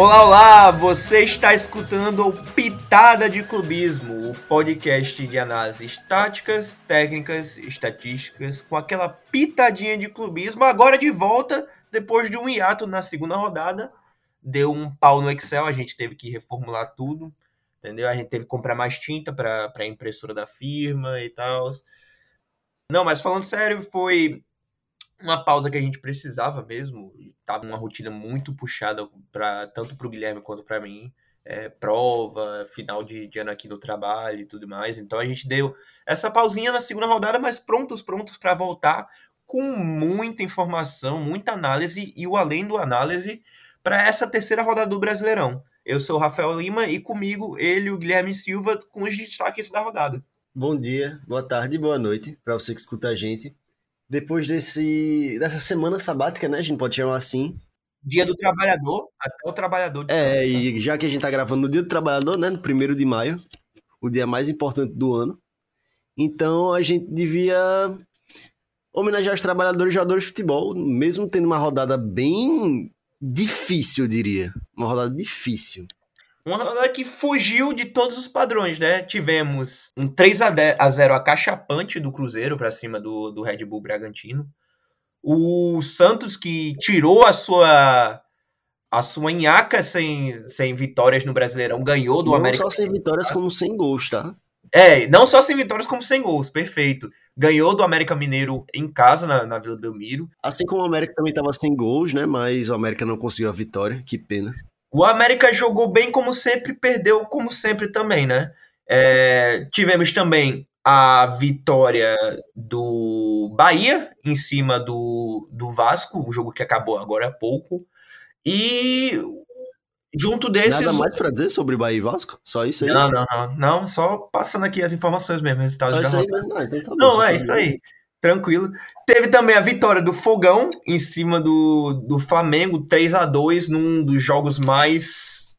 Olá, olá! Você está escutando o Pitada de Clubismo, o podcast de análises táticas, técnicas, estatísticas, com aquela pitadinha de clubismo, agora de volta, depois de um hiato na segunda rodada. Deu um pau no Excel, a gente teve que reformular tudo, entendeu? A gente teve que comprar mais tinta para a impressora da firma e tal. Não, mas falando sério, foi uma pausa que a gente precisava mesmo. Tava uma rotina muito puxada para tanto para o Guilherme quanto para mim. É, prova, final de, de, ano aqui do trabalho e tudo mais. Então a gente deu essa pausinha na segunda rodada, mas prontos, prontos para voltar com muita informação, muita análise e o além do análise para essa terceira rodada do Brasileirão. Eu sou o Rafael Lima e comigo ele, o Guilherme Silva, com os destaques da rodada. Bom dia, boa tarde, boa noite para você que escuta a gente depois desse, dessa semana sabática, né? A gente pode chamar assim. Dia do Trabalhador, até o trabalhador. É, e já que a gente tá gravando no Dia do Trabalhador, né? No primeiro de maio, o dia mais importante do ano. Então a gente devia homenagear os trabalhadores e jogadores de futebol, mesmo tendo uma rodada bem difícil, eu diria. Uma rodada difícil. Uma rodada que fugiu de todos os padrões, né? Tivemos um 3 a 0 acachapante do Cruzeiro para cima do, do Red Bull Bragantino. O Santos que tirou a sua a sua nhaca sem, sem vitórias no Brasileirão, ganhou do não América. Não só sem vitórias, como sem gols, tá? É, não só sem vitórias, como sem gols, perfeito. Ganhou do América Mineiro em casa, na, na Vila Belmiro. Assim como o América também estava sem gols, né? Mas o América não conseguiu a vitória, que pena. O América jogou bem como sempre, perdeu como sempre também, né? É, tivemos também a vitória do Bahia em cima do, do Vasco, o jogo que acabou agora há pouco. E junto desses. Nada mais para dizer sobre Bahia e Vasco? Só isso aí? Não, não, não. Não, só passando aqui as informações mesmo, resultados só isso aí mesmo? Ah, então tá bom, não, é isso aí tranquilo. Teve também a vitória do Fogão em cima do, do Flamengo, 3 a 2 num dos jogos mais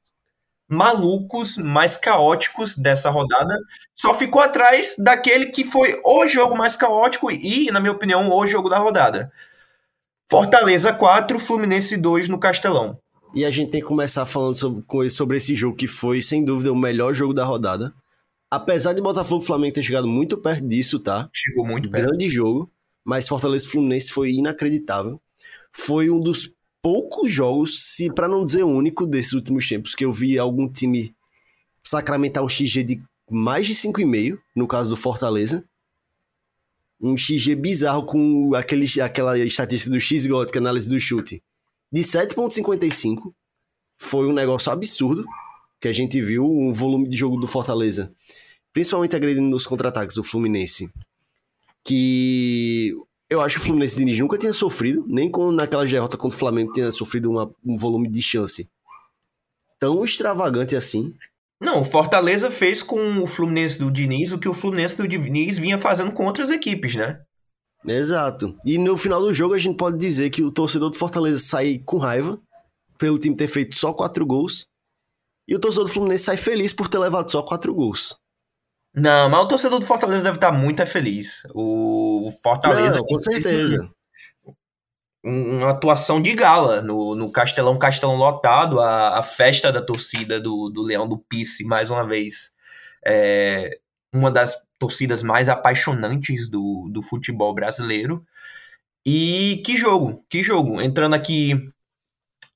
malucos, mais caóticos dessa rodada. Só ficou atrás daquele que foi o jogo mais caótico e, na minha opinião, o jogo da rodada. Fortaleza 4, Fluminense 2 no Castelão. E a gente tem que começar falando sobre, sobre esse jogo que foi, sem dúvida, o melhor jogo da rodada. Apesar de Botafogo e Flamengo ter chegado muito perto disso, tá? Chegou muito perto. Grande jogo, mas Fortaleza e Fluminense foi inacreditável. Foi um dos poucos jogos, se para não dizer único, desses últimos tempos, que eu vi algum time sacramentar um XG de mais de 5,5, no caso do Fortaleza. Um XG bizarro com aquele, aquela estatística do X-Got, que é análise do chute, de 7,55. Foi um negócio absurdo que a gente viu, um volume de jogo do Fortaleza principalmente agredindo nos contra-ataques do Fluminense, que eu acho que o Fluminense Diniz nunca tinha sofrido, nem com naquela derrota contra o Flamengo tinha sofrido uma, um volume de chance tão extravagante assim. Não, o Fortaleza fez com o Fluminense do Diniz o que o Fluminense do Diniz vinha fazendo com outras equipes, né? Exato. E no final do jogo a gente pode dizer que o torcedor do Fortaleza sai com raiva pelo time ter feito só quatro gols e o torcedor do Fluminense sai feliz por ter levado só quatro gols. Não, mas o torcedor do Fortaleza deve estar muito feliz. O Fortaleza. Não, com certeza. Uma atuação de gala no, no Castelão, Castelão lotado, a, a festa da torcida do, do Leão do Pice, mais uma vez. É uma das torcidas mais apaixonantes do, do futebol brasileiro. E que jogo, que jogo. Entrando aqui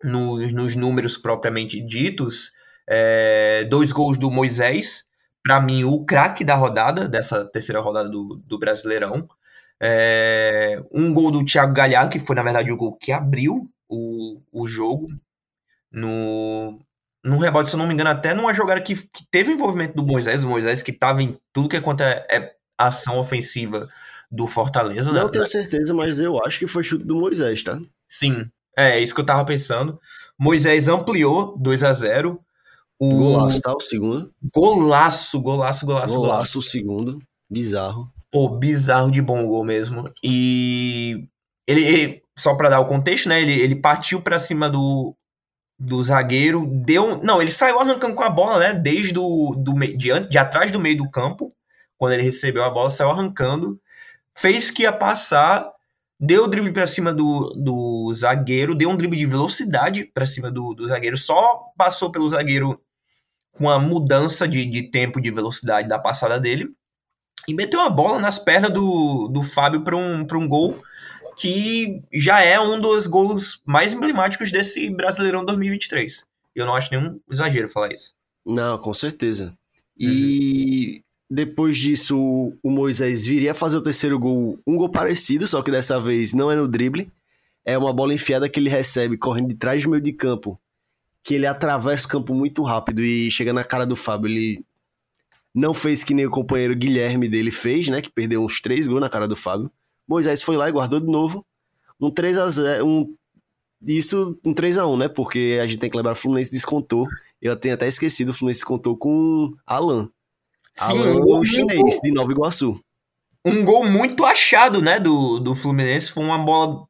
no, nos números propriamente ditos, é, dois gols do Moisés, para mim, o craque da rodada, dessa terceira rodada do, do Brasileirão. É, um gol do Thiago Galhardo, que foi, na verdade, o gol que abriu o, o jogo. No, no rebote, se eu não me engano, até numa jogada que, que teve envolvimento do Moisés, o Moisés que estava em tudo que é quanto é, é ação ofensiva do Fortaleza. Não né? tenho certeza, mas eu acho que foi chute do Moisés, tá? Sim, é, é isso que eu tava pensando. Moisés ampliou 2 a 0 O... Golaço, tá? O segundo. Golaço, golaço, golaço, golaço. O segundo. Bizarro. Pô, bizarro de bom gol mesmo. E ele, ele só para dar o contexto, né? Ele, ele partiu para cima do, do zagueiro, deu. Não, ele saiu arrancando com a bola, né? Desde do, do de, de atrás do meio do campo, quando ele recebeu a bola, saiu arrancando, fez que ia passar, deu o drible para cima do, do zagueiro, deu um drible de velocidade para cima do, do zagueiro, só passou pelo zagueiro com a mudança de, de tempo de velocidade da passada dele e meteu a bola nas pernas do, do Fábio para um, um gol que já é um dos gols mais emblemáticos desse Brasileirão 2023. Eu não acho nenhum exagero falar isso. Não, com certeza. E uhum. depois disso, o Moisés viria a fazer o terceiro gol, um gol parecido, só que dessa vez não é no drible. É uma bola enfiada que ele recebe correndo de trás do meio de campo, que ele atravessa o campo muito rápido e chega na cara do Fábio. Ele não fez que nem o companheiro Guilherme dele fez, né? Que perdeu uns três gols na cara do Fábio. Moisés foi lá e guardou de novo. Um 3 a 0 um, Isso, um 3 a 1 né? Porque a gente tem que lembrar, o Fluminense descontou. Eu tenho até esquecido, o Fluminense contou com Alan. Sim, Alan, um o chinês, de Nova Iguaçu. Um gol muito achado, né, do, do Fluminense. Foi uma bola...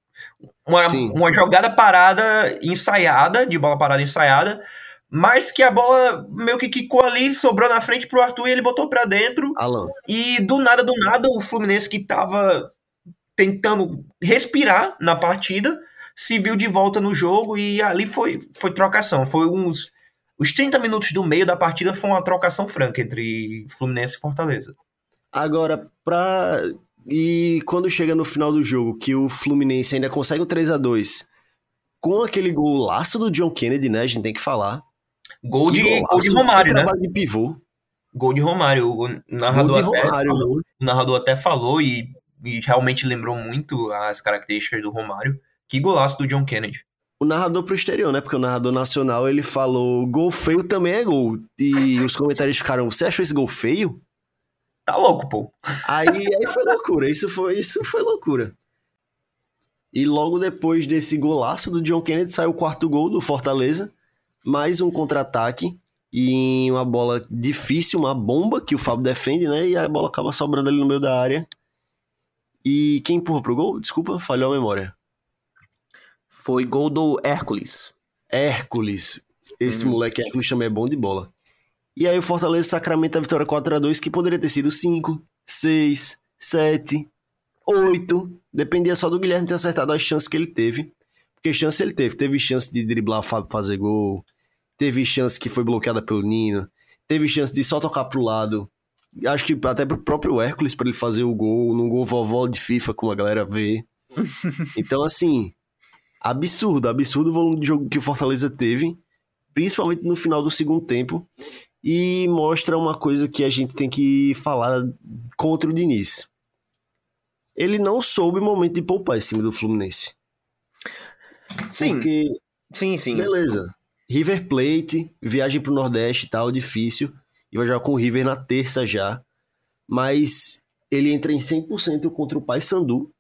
Uma, uma jogada parada, ensaiada, de bola parada ensaiada, mas que a bola meio que quicou ali, sobrou na frente pro Arthur e ele botou para dentro. Alan. E do nada, do nada, o Fluminense que tava tentando respirar na partida, se viu de volta no jogo e ali foi, foi trocação. Foi uns. Os 30 minutos do meio da partida foi uma trocação franca entre Fluminense e Fortaleza. Agora, pra. E quando chega no final do jogo, que o Fluminense ainda consegue o 3 a 2 com aquele golaço do John Kennedy, né? A gente tem que falar. Gol de, gol de Romário, né? de pivô. Gol de Romário. O narrador, de até Romário. Falou, o narrador até falou e e realmente lembrou muito as características do Romário. Que golaço do John Kennedy. O narrador pro exterior, né? Porque o narrador nacional ele falou: gol feio também é gol. E os comentários ficaram: você achou esse gol feio? Tá louco, pô. Aí, aí foi loucura. Isso foi, isso foi loucura. E logo depois desse golaço do John Kennedy saiu o quarto gol do Fortaleza. Mais um contra-ataque. E uma bola difícil, uma bomba que o Fábio defende, né? E a bola acaba sobrando ali no meio da área. E quem empurra pro gol? Desculpa, falhou a memória. Foi gol do Hércules. Hércules. Esse uhum. moleque Hércules também é bom de bola. E aí o Fortaleza sacramenta a vitória 4x2, que poderia ter sido 5, 6, 7, 8. Dependia só do Guilherme ter acertado as chances que ele teve. Porque chance ele teve. Teve chance de driblar o Fábio fazer gol. Teve chance que foi bloqueada pelo Nino. Teve chance de só tocar pro lado acho que até pro próprio Hércules para ele fazer o gol, num gol vovó de FIFA, como a galera vê. então, assim, absurdo, absurdo o volume de jogo que o Fortaleza teve, principalmente no final do segundo tempo, e mostra uma coisa que a gente tem que falar contra o Diniz. Ele não soube o momento de poupar esse time do Fluminense. Sim. Porque, sim, sim. Beleza. River Plate, viagem pro Nordeste e tal, difícil e vai jogar com o River na terça já. Mas ele entra em 100% contra o Paysandu,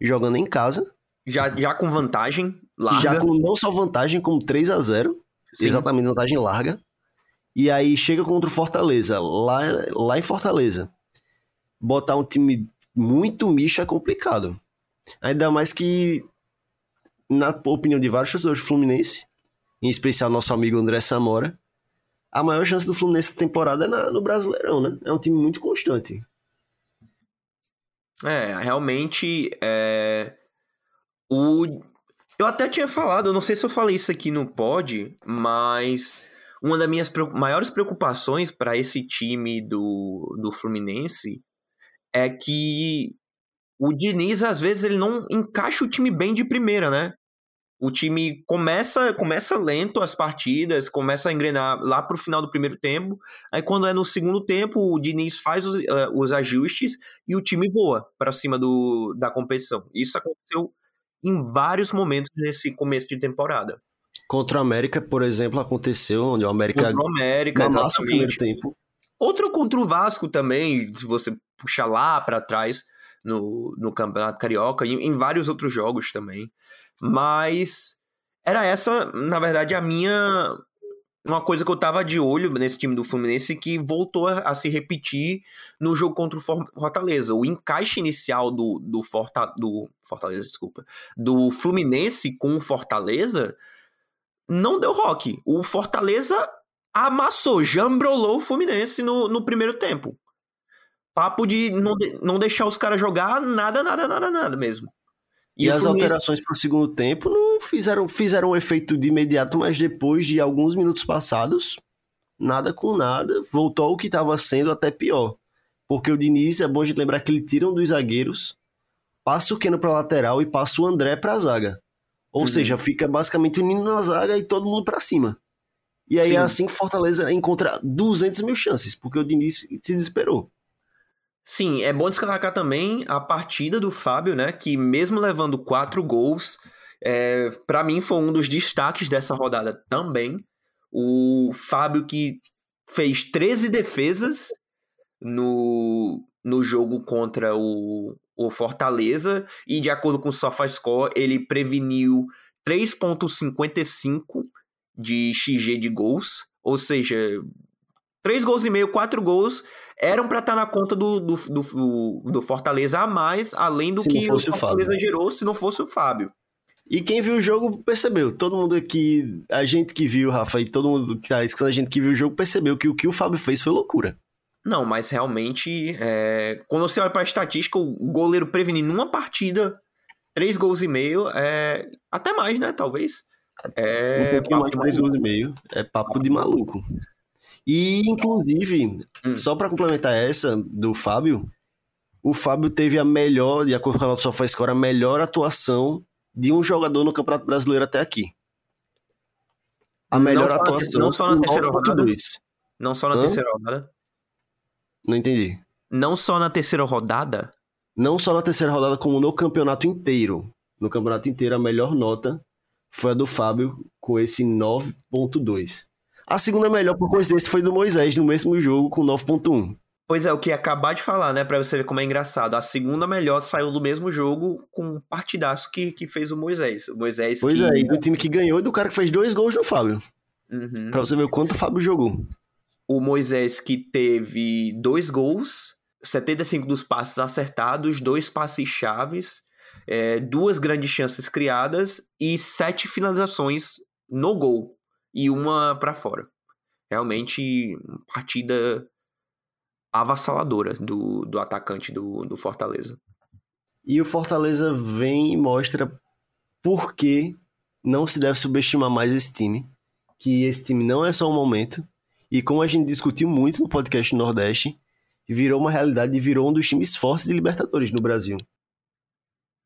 jogando em casa. Já, já com vantagem larga. Já com não só vantagem, como 3 a 0 Sim. Exatamente, vantagem larga. E aí chega contra o Fortaleza, lá, lá em Fortaleza. Botar um time muito misto é complicado. Ainda mais que, na opinião de vários torcedores do Fluminense, em especial nosso amigo André Samora, a maior chance do Fluminense temporada é na, no Brasileirão, né? É um time muito constante. É, realmente é... o eu até tinha falado, não sei se eu falei isso aqui no pod, mas uma das minhas maiores preocupações para esse time do, do Fluminense é que o Diniz às vezes ele não encaixa o time bem de primeira, né? o time começa começa lento as partidas, começa a engrenar lá pro final do primeiro tempo. Aí quando é no segundo tempo, o Diniz faz os, uh, os ajustes e o time voa para cima do, da competição. Isso aconteceu em vários momentos nesse começo de temporada. Contra o América, por exemplo, aconteceu onde o América Contra o América, exatamente. o primeiro tempo. Outro contra o Vasco também, se você puxar lá para trás no, no Campeonato Carioca, em, em vários outros jogos também. Mas era essa, na verdade, a minha uma coisa que eu tava de olho nesse time do Fluminense que voltou a, a se repetir no jogo contra o Fortaleza. O encaixe inicial do, do, Forta, do Fortaleza, desculpa, do Fluminense com o Fortaleza não deu rock. O Fortaleza amassou, jambrolou o Fluminense no, no primeiro tempo. Papo de não, de, não deixar os caras jogar nada, nada, nada, nada mesmo. E, e as Fluminense... alterações para o segundo tempo não fizeram, fizeram um efeito de imediato, mas depois de alguns minutos passados, nada com nada, voltou ao que estava sendo até pior. Porque o Diniz, é bom a gente lembrar que ele tira um dos zagueiros, passa o Keno para lateral e passa o André para a zaga. Ou uhum. seja, fica basicamente o Nino na zaga e todo mundo para cima. E aí é Sim. é assim que Fortaleza encontra 200 mil chances, porque o Diniz se desesperou. Sim, é bom destacar também a partida do Fábio, né? Que mesmo levando quatro gols, é, para mim foi um dos destaques dessa rodada também. O Fábio que fez 13 defesas no, no jogo contra o, o Fortaleza e de acordo com o SofaScore, ele preveniu 3.55 de XG de gols, ou seja, 3 gols e meio, 4 gols eram para estar tá na conta do, do, do, do, Fortaleza a mais, além do se que o Fortaleza o gerou se não fosse o Fábio. E quem viu o jogo percebeu. Todo mundo aqui, a gente que viu, Rafa, e todo mundo que tá escutando a gente que viu o jogo percebeu que o que o Fábio fez foi loucura. Não, mas realmente, é... quando você olha para a estatística, o goleiro prevenir numa partida três gols e meio, é... até mais, né? Talvez. É... Um pouquinho mais de três gols e meio. É papo de maluco. E, inclusive, hum. só para complementar essa do Fábio, o Fábio teve a melhor, de acordo com a nota SofaScore, a melhor atuação de um jogador no Campeonato Brasileiro até aqui. A melhor não atuação. Não só na terceira rodada. Não só na Hã? terceira rodada. Não entendi. Não só na terceira rodada? Não só na terceira rodada, como no campeonato inteiro. No campeonato inteiro, a melhor nota foi a do Fábio, com esse 9.2. A segunda melhor, por coincidência, foi do Moisés, no mesmo jogo, com 9.1. Pois é, o que ia acabar de falar, né? Pra você ver como é engraçado. A segunda melhor saiu do mesmo jogo com um partidaço que, que fez o Moisés. O Moisés Pois que... é, e do time que ganhou e do cara que fez dois gols no Fábio. Uhum. Pra você ver o quanto o Fábio jogou. O Moisés que teve dois gols, 75 dos passes acertados, dois passes chaves, é, duas grandes chances criadas e sete finalizações no gol e uma para fora. Realmente, partida avassaladora do, do atacante do, do Fortaleza. E o Fortaleza vem e mostra por que não se deve subestimar mais esse time. Que esse time não é só um momento. E como a gente discutiu muito no podcast Nordeste, virou uma realidade e virou um dos times fortes de Libertadores no Brasil.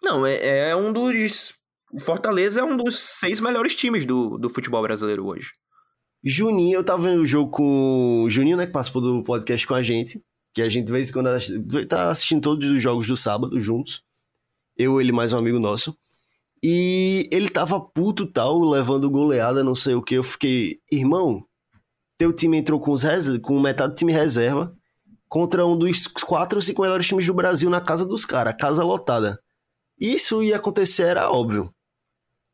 Não, é, é um dos o Fortaleza é um dos seis melhores times do, do futebol brasileiro hoje. Juninho, eu tava vendo o jogo com o Juninho, né, que participou do podcast com a gente, que a gente, de vez em quando, tá assistindo todos os jogos do sábado juntos. Eu, ele mais um amigo nosso. E ele tava puto tal, levando goleada, não sei o que. Eu fiquei, irmão, teu time entrou com, os res... com metade do time reserva contra um dos quatro ou cinco melhores times do Brasil na casa dos caras, casa lotada. Isso ia acontecer, era óbvio.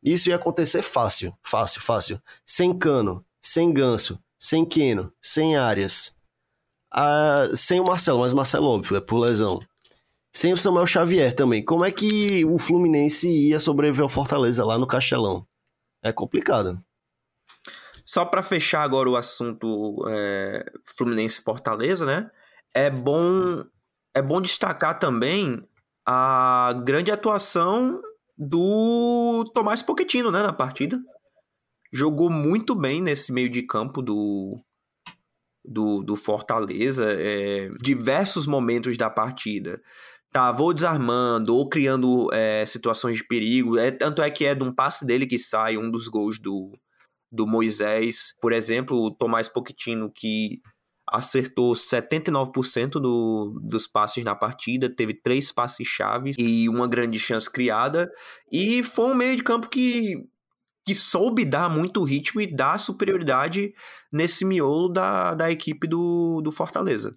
Isso ia acontecer fácil, fácil, fácil. Sem Cano, sem Ganso, sem Queno, sem Arias. Ah, sem o Marcelo, mas o Marcelo, óbvio, é por lesão. Sem o Samuel Xavier também. Como é que o Fluminense ia sobreviver ao Fortaleza lá no Castelão? É complicado. Só para fechar agora o assunto é, Fluminense-Fortaleza, né? É bom, é bom destacar também a grande atuação do Tomás Pochettino, né, na partida. Jogou muito bem nesse meio de campo do, do, do Fortaleza. É, diversos momentos da partida. Tava ou desarmando ou criando é, situações de perigo. É, tanto é que é de um passe dele que sai um dos gols do, do Moisés. Por exemplo, o Tomás Pochettino que acertou 79% do, dos passes na partida, teve três passes chaves e uma grande chance criada. E foi um meio de campo que, que soube dar muito ritmo e dar superioridade nesse miolo da, da equipe do, do Fortaleza.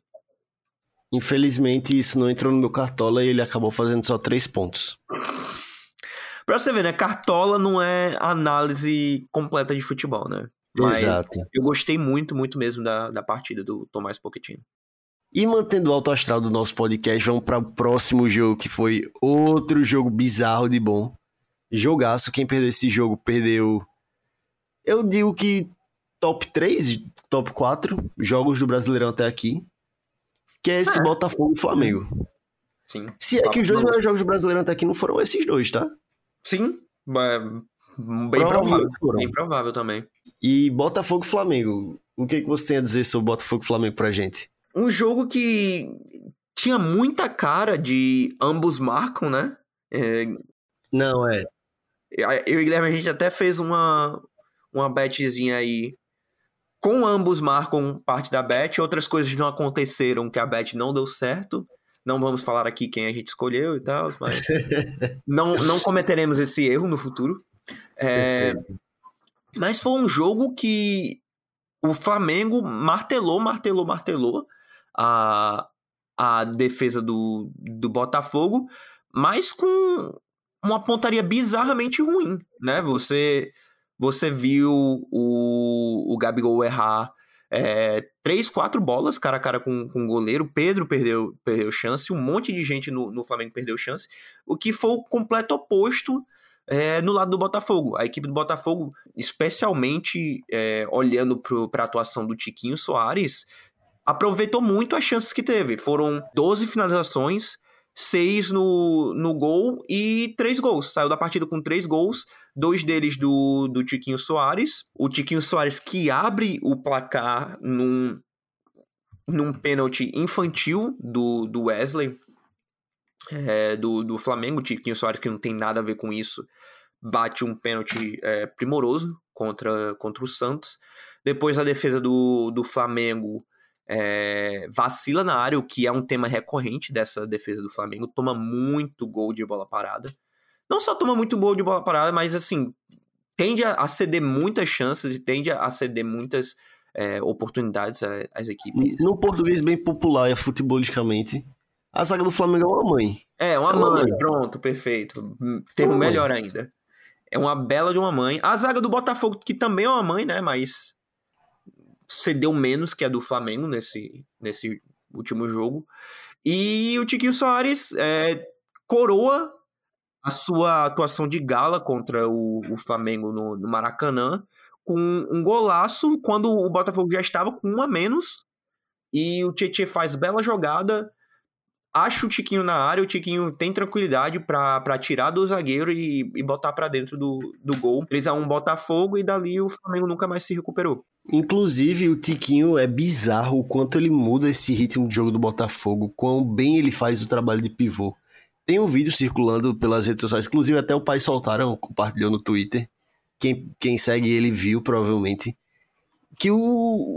Infelizmente, isso não entrou no meu cartola e ele acabou fazendo só três pontos. pra você ver, né? Cartola não é análise completa de futebol, né? Mas Exato. eu gostei muito, muito mesmo da, da partida do Tomás Pochettino. E mantendo o alto astral do nosso podcast, vamos para o próximo jogo, que foi outro jogo bizarro de bom. Jogaço, quem perdeu esse jogo perdeu. Eu digo que top 3, top 4 jogos do Brasileirão até aqui. Que é esse É. Botafogo e Flamengo. Sim. Se é que os dois melhores jogos do Brasileirão até aqui não foram esses dois, tá? Sim, é, bem provável. Bem provável também. E Botafogo e Flamengo. O que, que você tem a dizer sobre Botafogo e Flamengo pra gente? Um jogo que tinha muita cara de ambos marcam, né? É, Não, é. eu e Guilherme, a gente até fez uma, uma betzinha aí. Com ambos marcam parte da bet, outras coisas não aconteceram que a bet não deu certo. Não vamos falar aqui quem a gente escolheu e tal, mas não, não cometeremos esse erro no futuro. É, mas foi um jogo que o Flamengo martelou, martelou, martelou a, a defesa do, do Botafogo, mas com uma pontaria bizarramente ruim, né? Você, você viu o, o Gabigol errar é, três, quatro bolas cara a cara com, com o goleiro. Pedro perdeu, perdeu chance, um monte de gente no, no Flamengo perdeu chance, o que foi o completo oposto é, no lado do Botafogo. A equipe do Botafogo, especialmente é, olhando para a atuação do Tiquinho Soares, aproveitou muito as chances que teve. Foram 12 finalizações, 6 no, no gol e 3 gols. Saiu da partida com 3 gols, dois deles do, do Tiquinho Soares. O Tiquinho Soares que abre o placar num, num pênalti infantil do, do Wesley, é, do, do Flamengo. O Tiquinho Soares, que não tem nada a ver com isso, bate um pênalti é, primoroso contra, contra o Santos. Depois a defesa do, do Flamengo é, vacila na área, o que é um tema recorrente dessa defesa do Flamengo. Toma muito gol de bola parada. Não só toma muito gol de bola parada, mas assim, tende a, ceder muitas chances e tende a ceder muitas é, oportunidades às equipes. No português bem popular e futebolisticamente, a zaga do Flamengo é uma mãe. É, uma É uma mãe, mãe. pronto, perfeito. Termo uma mãe. melhor ainda. É uma bela de uma mãe. A zaga do Botafogo, que também é uma mãe, né? Mas cedeu menos que a do Flamengo nesse, nesse último jogo. E o Tiquinho Soares é, coroa a sua atuação de gala contra o, o Flamengo no, no Maracanã com um golaço quando o Botafogo já estava com um a menos. E o Tietchan faz bela jogada, acha o Tiquinho na área, o Tiquinho tem tranquilidade pra tirar do zagueiro e, e botar pra dentro do, do gol. 3x1 Botafogo e dali o Flamengo nunca mais se recuperou. Inclusive, o Tiquinho é bizarro o quanto ele muda esse ritmo de jogo do Botafogo, quão bem ele faz o trabalho de pivô. Tem um vídeo circulando pelas redes sociais, inclusive até o pai soltaram, compartilhou no Twitter. Quem, quem segue ele viu, provavelmente. Que o,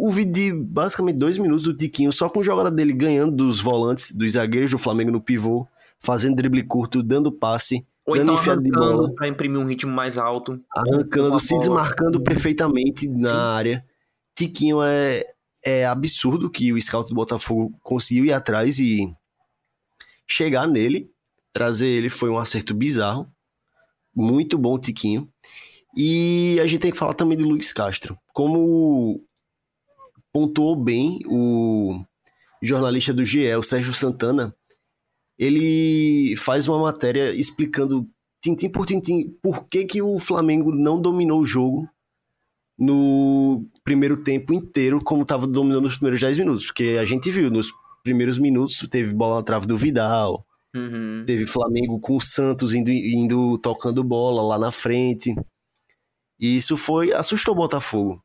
o vídeo de basicamente dois minutos do Tiquinho, só com jogada dele ganhando dos volantes, dos zagueiros do Flamengo no pivô, fazendo drible curto, dando passe, Ou dando então enfiada de bola. pra imprimir um ritmo mais alto. arrancando, se bola. desmarcando perfeitamente na Sim. área. Tiquinho é, é absurdo que o scout do Botafogo conseguiu ir atrás e chegar nele. Trazer ele foi um acerto bizarro. Muito bom Tiquinho. E a gente tem que falar também de Luiz Castro. Como pontuou bem o jornalista do GE, o Sérgio Santana, ele faz uma matéria explicando tintim por tintim por que, que o Flamengo não dominou o jogo no primeiro tempo inteiro como estava dominando nos primeiros 10 minutos. Porque a gente viu, nos primeiros minutos teve bola na trave do Vidal, Uhum. teve Flamengo com o Santos indo, indo tocando bola lá na frente. E isso foi assustou o Botafogo.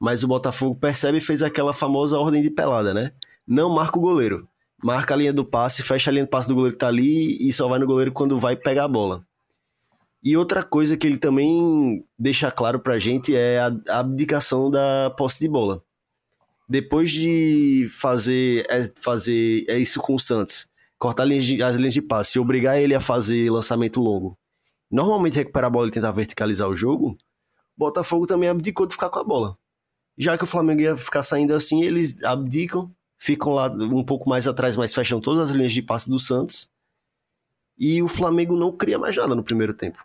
Mas o Botafogo percebe e fez aquela famosa ordem de pelada, né? Não marca o goleiro. Marca a linha do passe, fecha a linha do passe do goleiro que tá ali e só vai no goleiro quando vai pegar a bola. E outra coisa que ele também deixa claro pra gente é a abdicação da posse de bola. Depois de fazer, é, fazer é isso com o Santos, cortar as linhas de passe e obrigar ele a fazer lançamento longo, normalmente recuperar a bola e tentar verticalizar o jogo, Botafogo também abdicou de ficar com a bola. Já que o Flamengo ia ficar saindo assim, eles abdicam, ficam lá um pouco mais atrás, mas fecham todas as linhas de passe do Santos. E o Flamengo não cria mais nada no primeiro tempo.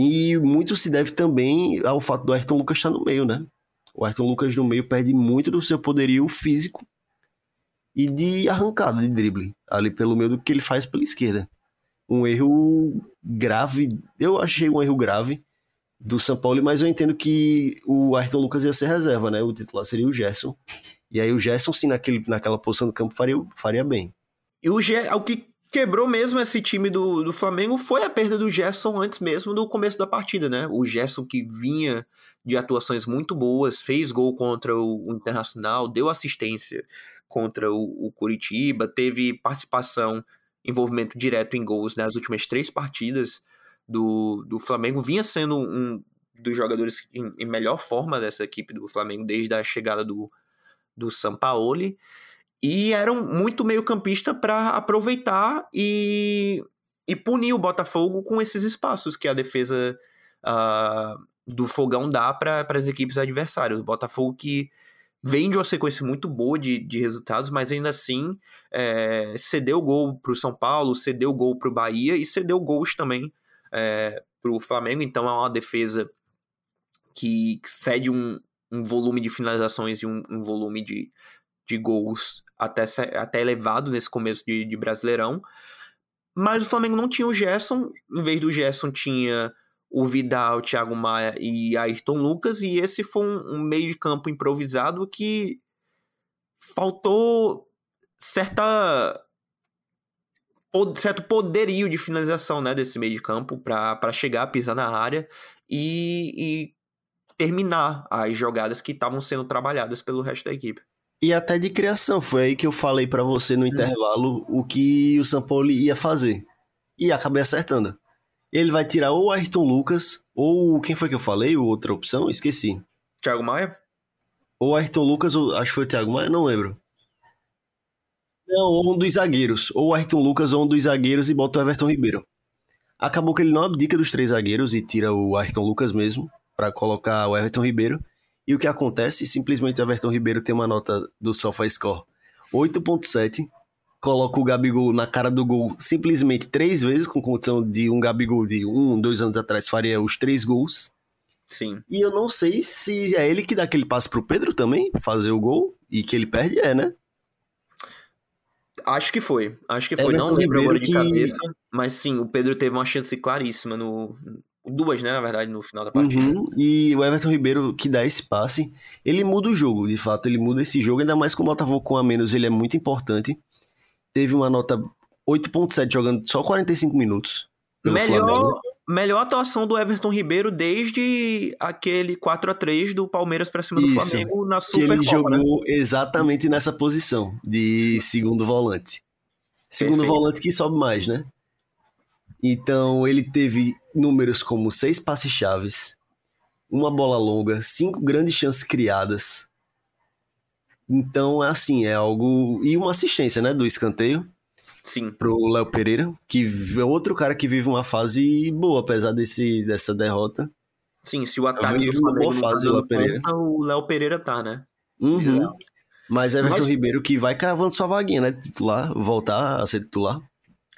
E muito se deve também ao fato do Ayrton Lucas estar no meio, né? O Ayrton Lucas no meio perde muito do seu poderio físico e de arrancada de drible ali pelo meio do que ele faz pela esquerda. Um erro grave, eu achei um erro grave do São Paulo, mas eu entendo que o Ayrton Lucas ia ser reserva, né? O titular seria o Gerson. E aí o Gerson, sim, naquele, naquela posição do campo, faria, faria bem. E o, Ge o que quebrou mesmo esse time do, do Flamengo foi a perda do Gerson antes mesmo do começo da partida, né? O Gerson que vinha de atuações muito boas, fez gol contra o, o Internacional, deu assistência contra o, o Curitiba, teve participação, envolvimento direto em gols nas últimas três partidas do, do Flamengo, vinha sendo um dos jogadores em, em melhor forma dessa equipe do Flamengo desde a chegada do, do Sampaoli e era um muito meio campista para aproveitar e, e punir o Botafogo com esses espaços que a defesa uh, do Fogão dá para as equipes adversárias. O Botafogo que vem de uma sequência muito boa de, de resultados, mas ainda assim é, cedeu gol para o São Paulo, cedeu gol para o Bahia e cedeu gols também é, para o Flamengo. Então é uma defesa que cede um, um volume de finalizações e um, um volume de, de gols até, até elevado nesse começo de, de Brasileirão. Mas o Flamengo não tinha o Gerson, em vez do Gerson tinha o Vidal, o Thiago Maia e Ayrton Lucas, e esse foi um, um meio de campo improvisado que faltou certa certo poderio de finalização né, desse meio de campo para chegar, pisar na área e, e terminar as jogadas que estavam sendo trabalhadas pelo resto da equipe. E até de criação, foi aí que eu falei para você no hum. intervalo o que o São Paulo ia fazer. E acabei acertando. Ele vai tirar ou o Ayrton Lucas, ou quem foi que eu falei? Outra opção? Esqueci. Thiago Maia? Ou Ayrton Lucas, ou acho que foi o Thiago Maia, não lembro. Não, ou um dos zagueiros. Ou o Ayrton Lucas ou um dos zagueiros e bota o Everton Ribeiro. Acabou que ele não abdica dos três zagueiros e tira o Ayrton Lucas mesmo, para colocar o Everton Ribeiro. E o que acontece? Simplesmente o Everton Ribeiro tem uma nota do SofaScore 8.7 coloca o Gabigol na cara do gol simplesmente três vezes, com condição de um Gabigol de um, dois anos atrás faria os três gols. Sim. E eu não sei se é ele que dá aquele passe pro Pedro também, fazer o gol, e que ele perde, é, né? Acho que foi. Acho que foi. Everton não lembro agora de que... cabeça. Mas sim, o Pedro teve uma chance claríssima no. Duas, né, na verdade, no final da partida. Uhum, e o Everton Ribeiro, que dá esse passe, ele muda o jogo, de fato, ele muda esse jogo, ainda mais com o Botafogo com a menos, ele é muito importante teve uma nota 8.7 jogando só 45 minutos. Melhor, melhor atuação do Everton Ribeiro desde aquele 4 a 3 do Palmeiras para cima do Isso, Flamengo na Supercopa. Que ele jogou né? exatamente nessa posição de segundo volante. Segundo Perfeito. volante que sobe mais, né? Então ele teve números como seis passes chaves, uma bola longa, cinco grandes chances criadas, então, é assim, é algo. E uma assistência, né? Do escanteio. Sim. Pro Léo Pereira, que é outro cara que vive uma fase boa, apesar desse, dessa derrota. Sim, se o ataque vive uma boa fase, tá o Léo Pereira. o Léo Pereira tá, né? Uhum. Mas Everton Mas... Ribeiro que vai cravando sua vaguinha, né? Titular, voltar a ser titular.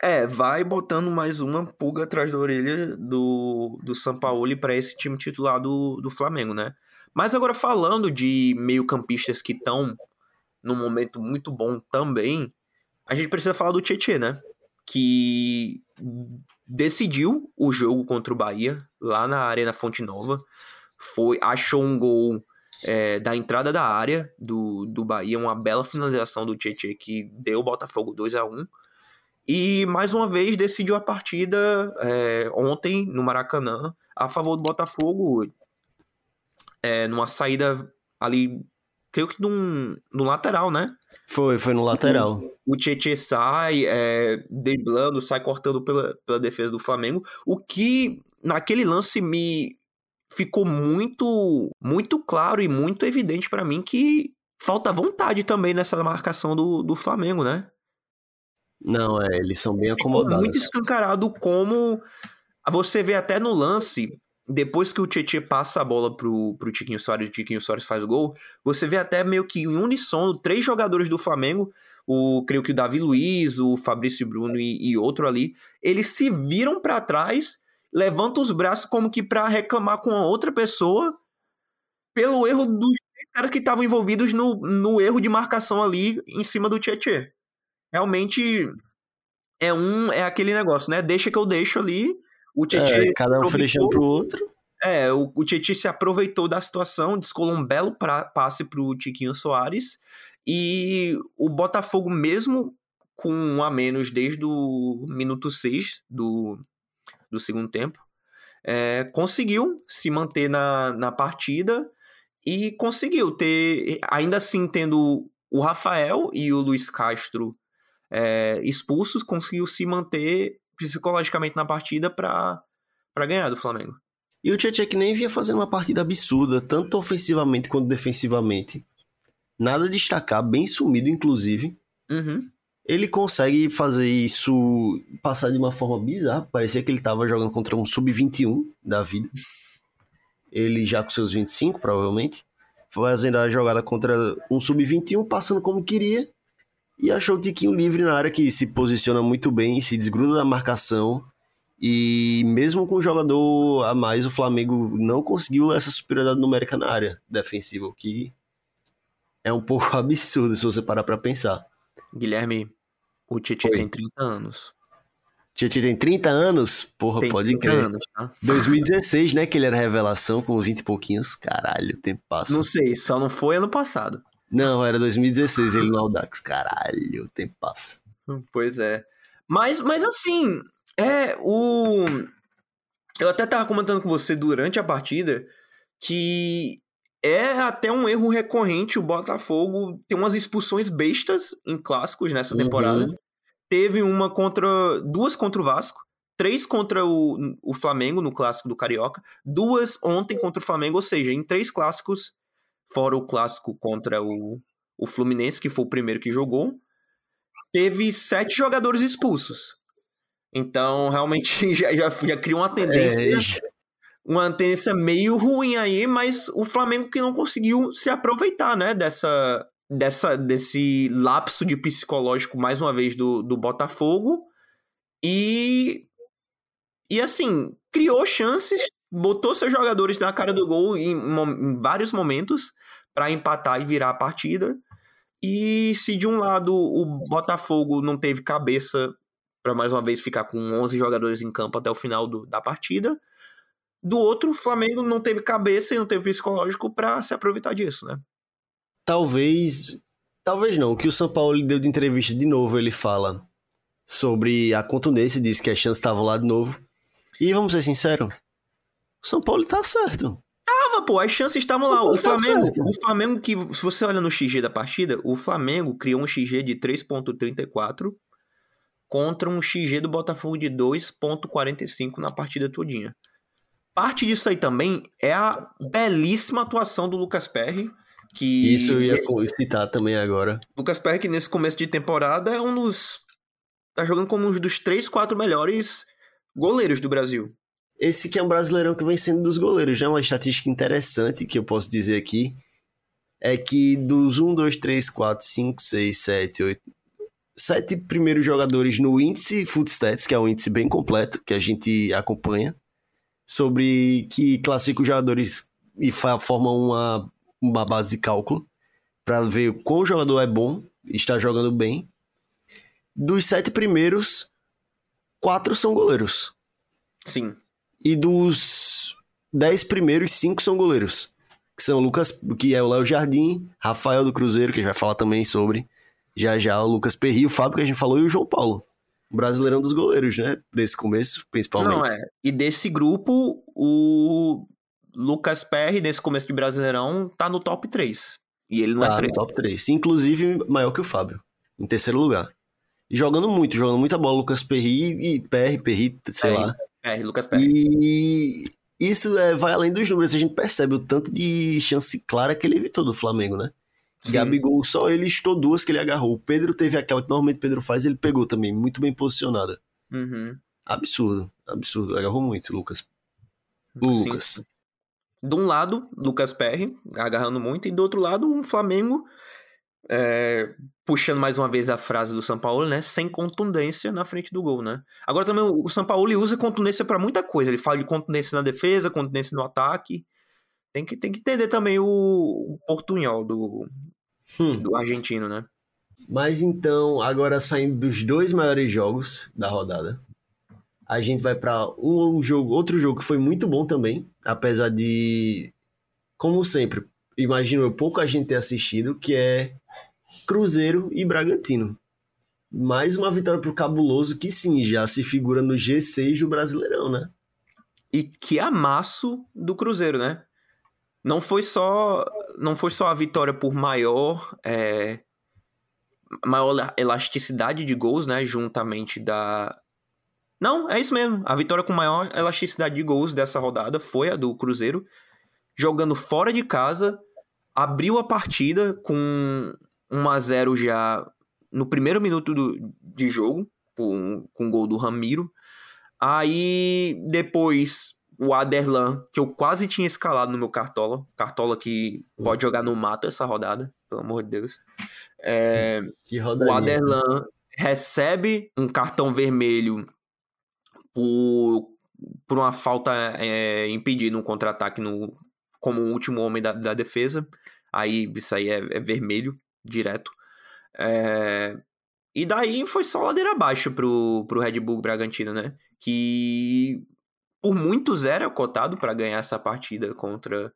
É, vai botando mais uma pulga atrás da orelha do, do Sampaoli para esse time titular do, do Flamengo, né? Mas agora falando de meio-campistas que estão num momento muito bom também, a gente precisa falar do Tietchan, né? Que decidiu o jogo contra o Bahia lá na Arena Fonte Nova. Foi, achou um gol é, da entrada da área do, do Bahia, uma bela finalização do Tietchan que deu o Botafogo 2 a 1 E mais uma vez decidiu a partida é, ontem no Maracanã a favor do Botafogo é, numa saída ali, creio que num, no lateral, né? Foi, foi no lateral. O, Tietchan sai é, driblando, sai cortando pela, pela defesa do Flamengo, o que naquele lance me ficou muito, muito claro e muito evidente para mim que falta vontade também nessa marcação do, do Flamengo, né? Não, é, eles são bem acomodados. Ficou muito escancarado como você vê até no lance depois que o Tietchan passa a bola pro, pro Tiquinho Soares e o Tiquinho Soares faz o gol, você vê até meio que em unissono três jogadores do Flamengo, o creio que o Davi Luiz, o Fabrício Bruno e, e outro ali, eles se viram para trás levanta os braços como que pra reclamar com a outra pessoa pelo erro dos caras que estavam envolvidos no, no erro de marcação ali em cima do Tietê. Realmente é um é aquele negócio, né? Deixa que eu deixo ali. O Tietê É, cada um oferecendo pro outro. é, o, o Tietchan se aproveitou da situação, descolou um belo pra, passe pro Tiquinho Soares. E o Botafogo, mesmo com um a menos desde o minuto 6 do, do segundo tempo, é, conseguiu se manter na, na partida e conseguiu ter, ainda assim, tendo o Rafael e o Luiz Castro é, expulsos, conseguiu se manter psicologicamente na partida para ganhar do Flamengo. E o que nem vinha fazendo uma partida absurda, tanto ofensivamente quanto defensivamente. Nada a destacar, bem sumido, inclusive. Uhum. Ele consegue fazer isso passar de uma forma bizarra. Parecia que ele tava jogando contra um sub-21 da vida. Ele já com seus 25, provavelmente. Fazendo a jogada contra um sub-21, passando como queria. E achou o Tiquinho livre na área, que se posiciona muito bem, se desgruda da marcação. E mesmo com o jogador a mais, o Flamengo não conseguiu essa superioridade numérica na área defensiva, o que é um pouco absurdo se você parar pra pensar. Guilherme, o Tietchan Oi. tem 30 anos. Tietchan tem 30 anos? Porra, Tem pode 30 crer. anos, tá? 2016, né? Que ele era revelação com 20 e pouquinhos. Caralho, o tempo passa. Não sei, só não foi ano passado. Não, era 2016 ele no Audax. Caralho, o tempo passa. Pois é. Mas, mas assim, é o. Eu até tava comentando com você durante a partida que é até um erro recorrente o Botafogo ter umas expulsões bestas em clássicos nessa Uhum. temporada. Teve uma contra. duas contra o Vasco, três contra o, o Flamengo no clássico do Carioca, duas ontem contra o Flamengo, ou seja, em três clássicos, fora o clássico contra o, o Fluminense, que foi o primeiro que jogou, teve sete jogadores expulsos. Então, realmente, já, já, já cria uma tendência É, uma tendência meio ruim aí, mas o Flamengo que não conseguiu se aproveitar, né, dessa, dessa desse lapso de psicológico mais uma vez do, do Botafogo e e assim, criou chances, botou seus jogadores na cara do gol em, em vários momentos para empatar e virar a partida. E se de um lado o Botafogo não teve cabeça para mais uma vez ficar com 11 jogadores em campo até o final do- da partida, do outro, o Flamengo não teve cabeça e não teve psicológico pra se aproveitar disso, né? talvez. Talvez não. O que o São Paulo deu de entrevista de novo, ele fala sobre a contundência, disse que a chance estava lá de novo. E vamos ser sinceros, o São Paulo tá certo. Tava, pô, as chances estavam lá. O tá Flamengo, certo. o Flamengo que, se você olha no XG da partida, o Flamengo criou um XG de 3.34 contra um XG do Botafogo de 2.45 na partida todinha. Parte disso aí também é a belíssima atuação do Lucas Perry, que Isso eu ia citar também agora. Lucas Perry, que nesse começo de temporada é um dos. tá jogando como um dos três, quatro melhores goleiros do Brasil. Esse que é um brasileirão que vem sendo dos goleiros, né? Uma estatística interessante que eu posso dizer aqui é que dos 1, 2, 3, 4, 5, 6, 7, 8, sete primeiros jogadores no índice Footstats, que é um índice bem completo que a gente acompanha, sobre que classifica os jogadores e forma uma, uma base de cálculo para ver qual jogador é bom, está jogando bem. Dos sete primeiros, quatro são goleiros. Sim. E dos dez primeiros, cinco são goleiros. Que são Lucas, que é o Léo Jardim, Rafael do Cruzeiro, que a gente vai falar também sobre. Já já o Lucas Perri, o Fábio, que a gente falou, e o João Paulo. O brasileirão dos goleiros, né? Desse começo, principalmente. Não, é. E desse grupo, o Lucas Perry, nesse começo de Brasileirão, tá no top 3. E ele não é Tá, 3. no top 3. Inclusive, maior que o Fábio. Em terceiro lugar. E jogando muito, jogando muita bola. Lucas Perri e Perri, Perri, sei Perry. lá. É, Lucas Perry. E isso é, vai além dos números. A gente percebe o tanto de chance clara que ele evitou do Flamengo, né? Sim. Gabigol, só ele estou duas que ele agarrou. O Pedro teve aquela que normalmente o Pedro faz, ele pegou também, muito bem posicionada. Uhum. Absurdo, absurdo. Agarrou muito, Lucas. O Sim. Lucas. De um lado, Lucas Perry, agarrando muito, e do outro lado, um Flamengo é, puxando mais uma vez a frase do São Paulo, né? Sem contundência na frente do gol, né? Agora também o São Paulo usa contundência para muita coisa. Ele fala de contundência na defesa, contundência no ataque. Tem que, tem que entender também o, o portunhol do, hum. do argentino, né? Mas então, agora saindo dos dois maiores jogos da rodada, a gente vai para um jogo, outro jogo que foi muito bom também, apesar de, como sempre, imagino eu, pouca gente ter assistido, que é Cruzeiro e Bragantino. Mais uma vitória pro Cabuloso, que sim, já se figura no G6 do Brasileirão, né? E que amasso do Cruzeiro, né? Não foi só, não foi só a vitória por maior, é, maior elasticidade de gols, né? Juntamente da. Não, é isso mesmo. A vitória com maior elasticidade de gols dessa rodada foi a do Cruzeiro, jogando fora de casa, abriu a partida com 1 a 0 já no primeiro minuto do, de jogo, com, com o gol do Ramiro. Aí depois o Aderlan, que eu quase tinha escalado no meu Cartola, Cartola que pode jogar no mato essa rodada, pelo amor de Deus. É, o Aderlan recebe um cartão vermelho por, por uma falta é, impedida, um contra-ataque no, como o último homem da, da defesa. Aí isso aí é, é vermelho direto. É... E daí foi só ladeira abaixo pro, pro Red Bull Bragantino, né? Que por muitos era cotado para ganhar essa partida contra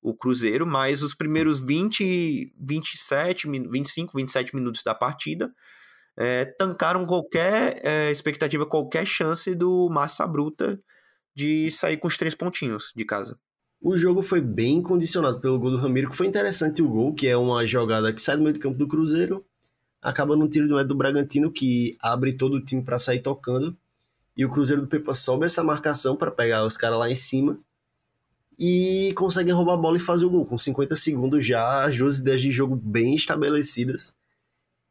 o Cruzeiro, mas os primeiros 20, 27, 25, 27 minutos da partida é, tancaram qualquer é, expectativa, qualquer chance do Massa Bruta de sair com os três pontinhos de casa. O jogo foi bem condicionado pelo gol do Ramiro, que foi interessante o gol, que é uma jogada que sai do meio do campo do Cruzeiro, acaba num tiro do do Bragantino, que abre todo o time para sair tocando, e o Cruzeiro do Pepa sobe essa marcação para pegar os caras lá em cima, e conseguem roubar a bola e fazer o gol, com 50 segundos já, as duas ideias de jogo bem estabelecidas.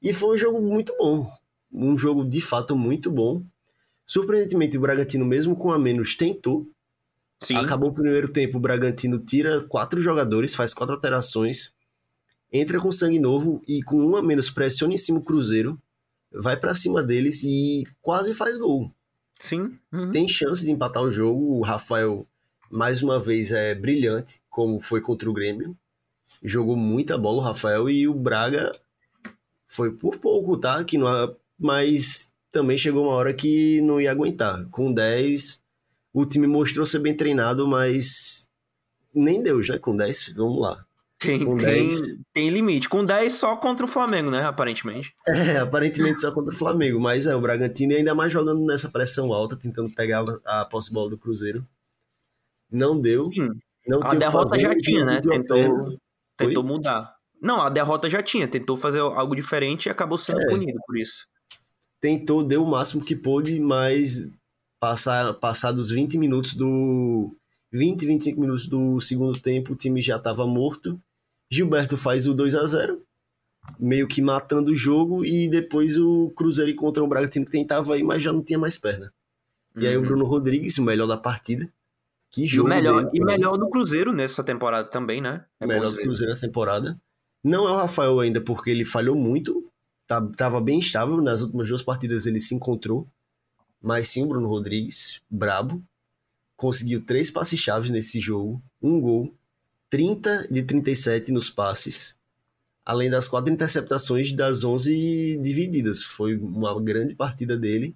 E foi um jogo muito bom, um jogo de fato muito bom. Surpreendentemente, o Bragantino, mesmo com a menos, tentou, Sim. Acabou o primeiro tempo, o Bragantino tira quatro jogadores, faz quatro alterações, entra com sangue novo e com um a menos pressiona em cima o Cruzeiro, vai para cima deles e quase faz gol. Sim. Uhum. Tem chance de empatar o jogo. O Rafael, mais uma vez, é brilhante, como foi contra o Grêmio. Jogou muita bola o Rafael e o Braga foi por pouco, tá? Que não, mas também chegou uma hora que não ia aguentar. Com 10, o time mostrou ser bem treinado, mas nem Deus, né? Com 10, vamos lá. Tem, com tem, 10... tem limite. Com 10 só contra o Flamengo, né? Aparentemente. É, aparentemente só contra o Flamengo. Mas é, o Bragantino ainda mais jogando nessa pressão alta, tentando pegar a posse bola do Cruzeiro. Não deu. Sim. Não a derrota já tinha, né? Tentou, tentou mudar. Não, a derrota já tinha. Tentou fazer algo diferente e acabou sendo é. punido por isso. Tentou, deu o máximo que pôde, mas Passar, passar dos 20 minutos do. 20, 25 minutos do segundo tempo, o time já estava morto. Gilberto faz o 2 a 0 meio que matando o jogo, e depois o Cruzeiro encontrou o Bragantino que tentava aí, mas já não tinha mais perna. E aí o uhum. Bruno Rodrigues, o melhor da partida. Que jogo e melhor, dele, e melhor do Cruzeiro nessa temporada também, né? É melhor do Cruzeiro nessa temporada. Não é o Rafael ainda, porque ele falhou muito. Tá, tava bem estável. Nas últimas duas partidas ele se encontrou. Mas sim o Bruno Rodrigues, brabo, conseguiu três passes chaves nesse jogo, um gol, 30 de 37 nos passes, além das quatro interceptações das 11 divididas. Foi uma grande partida dele.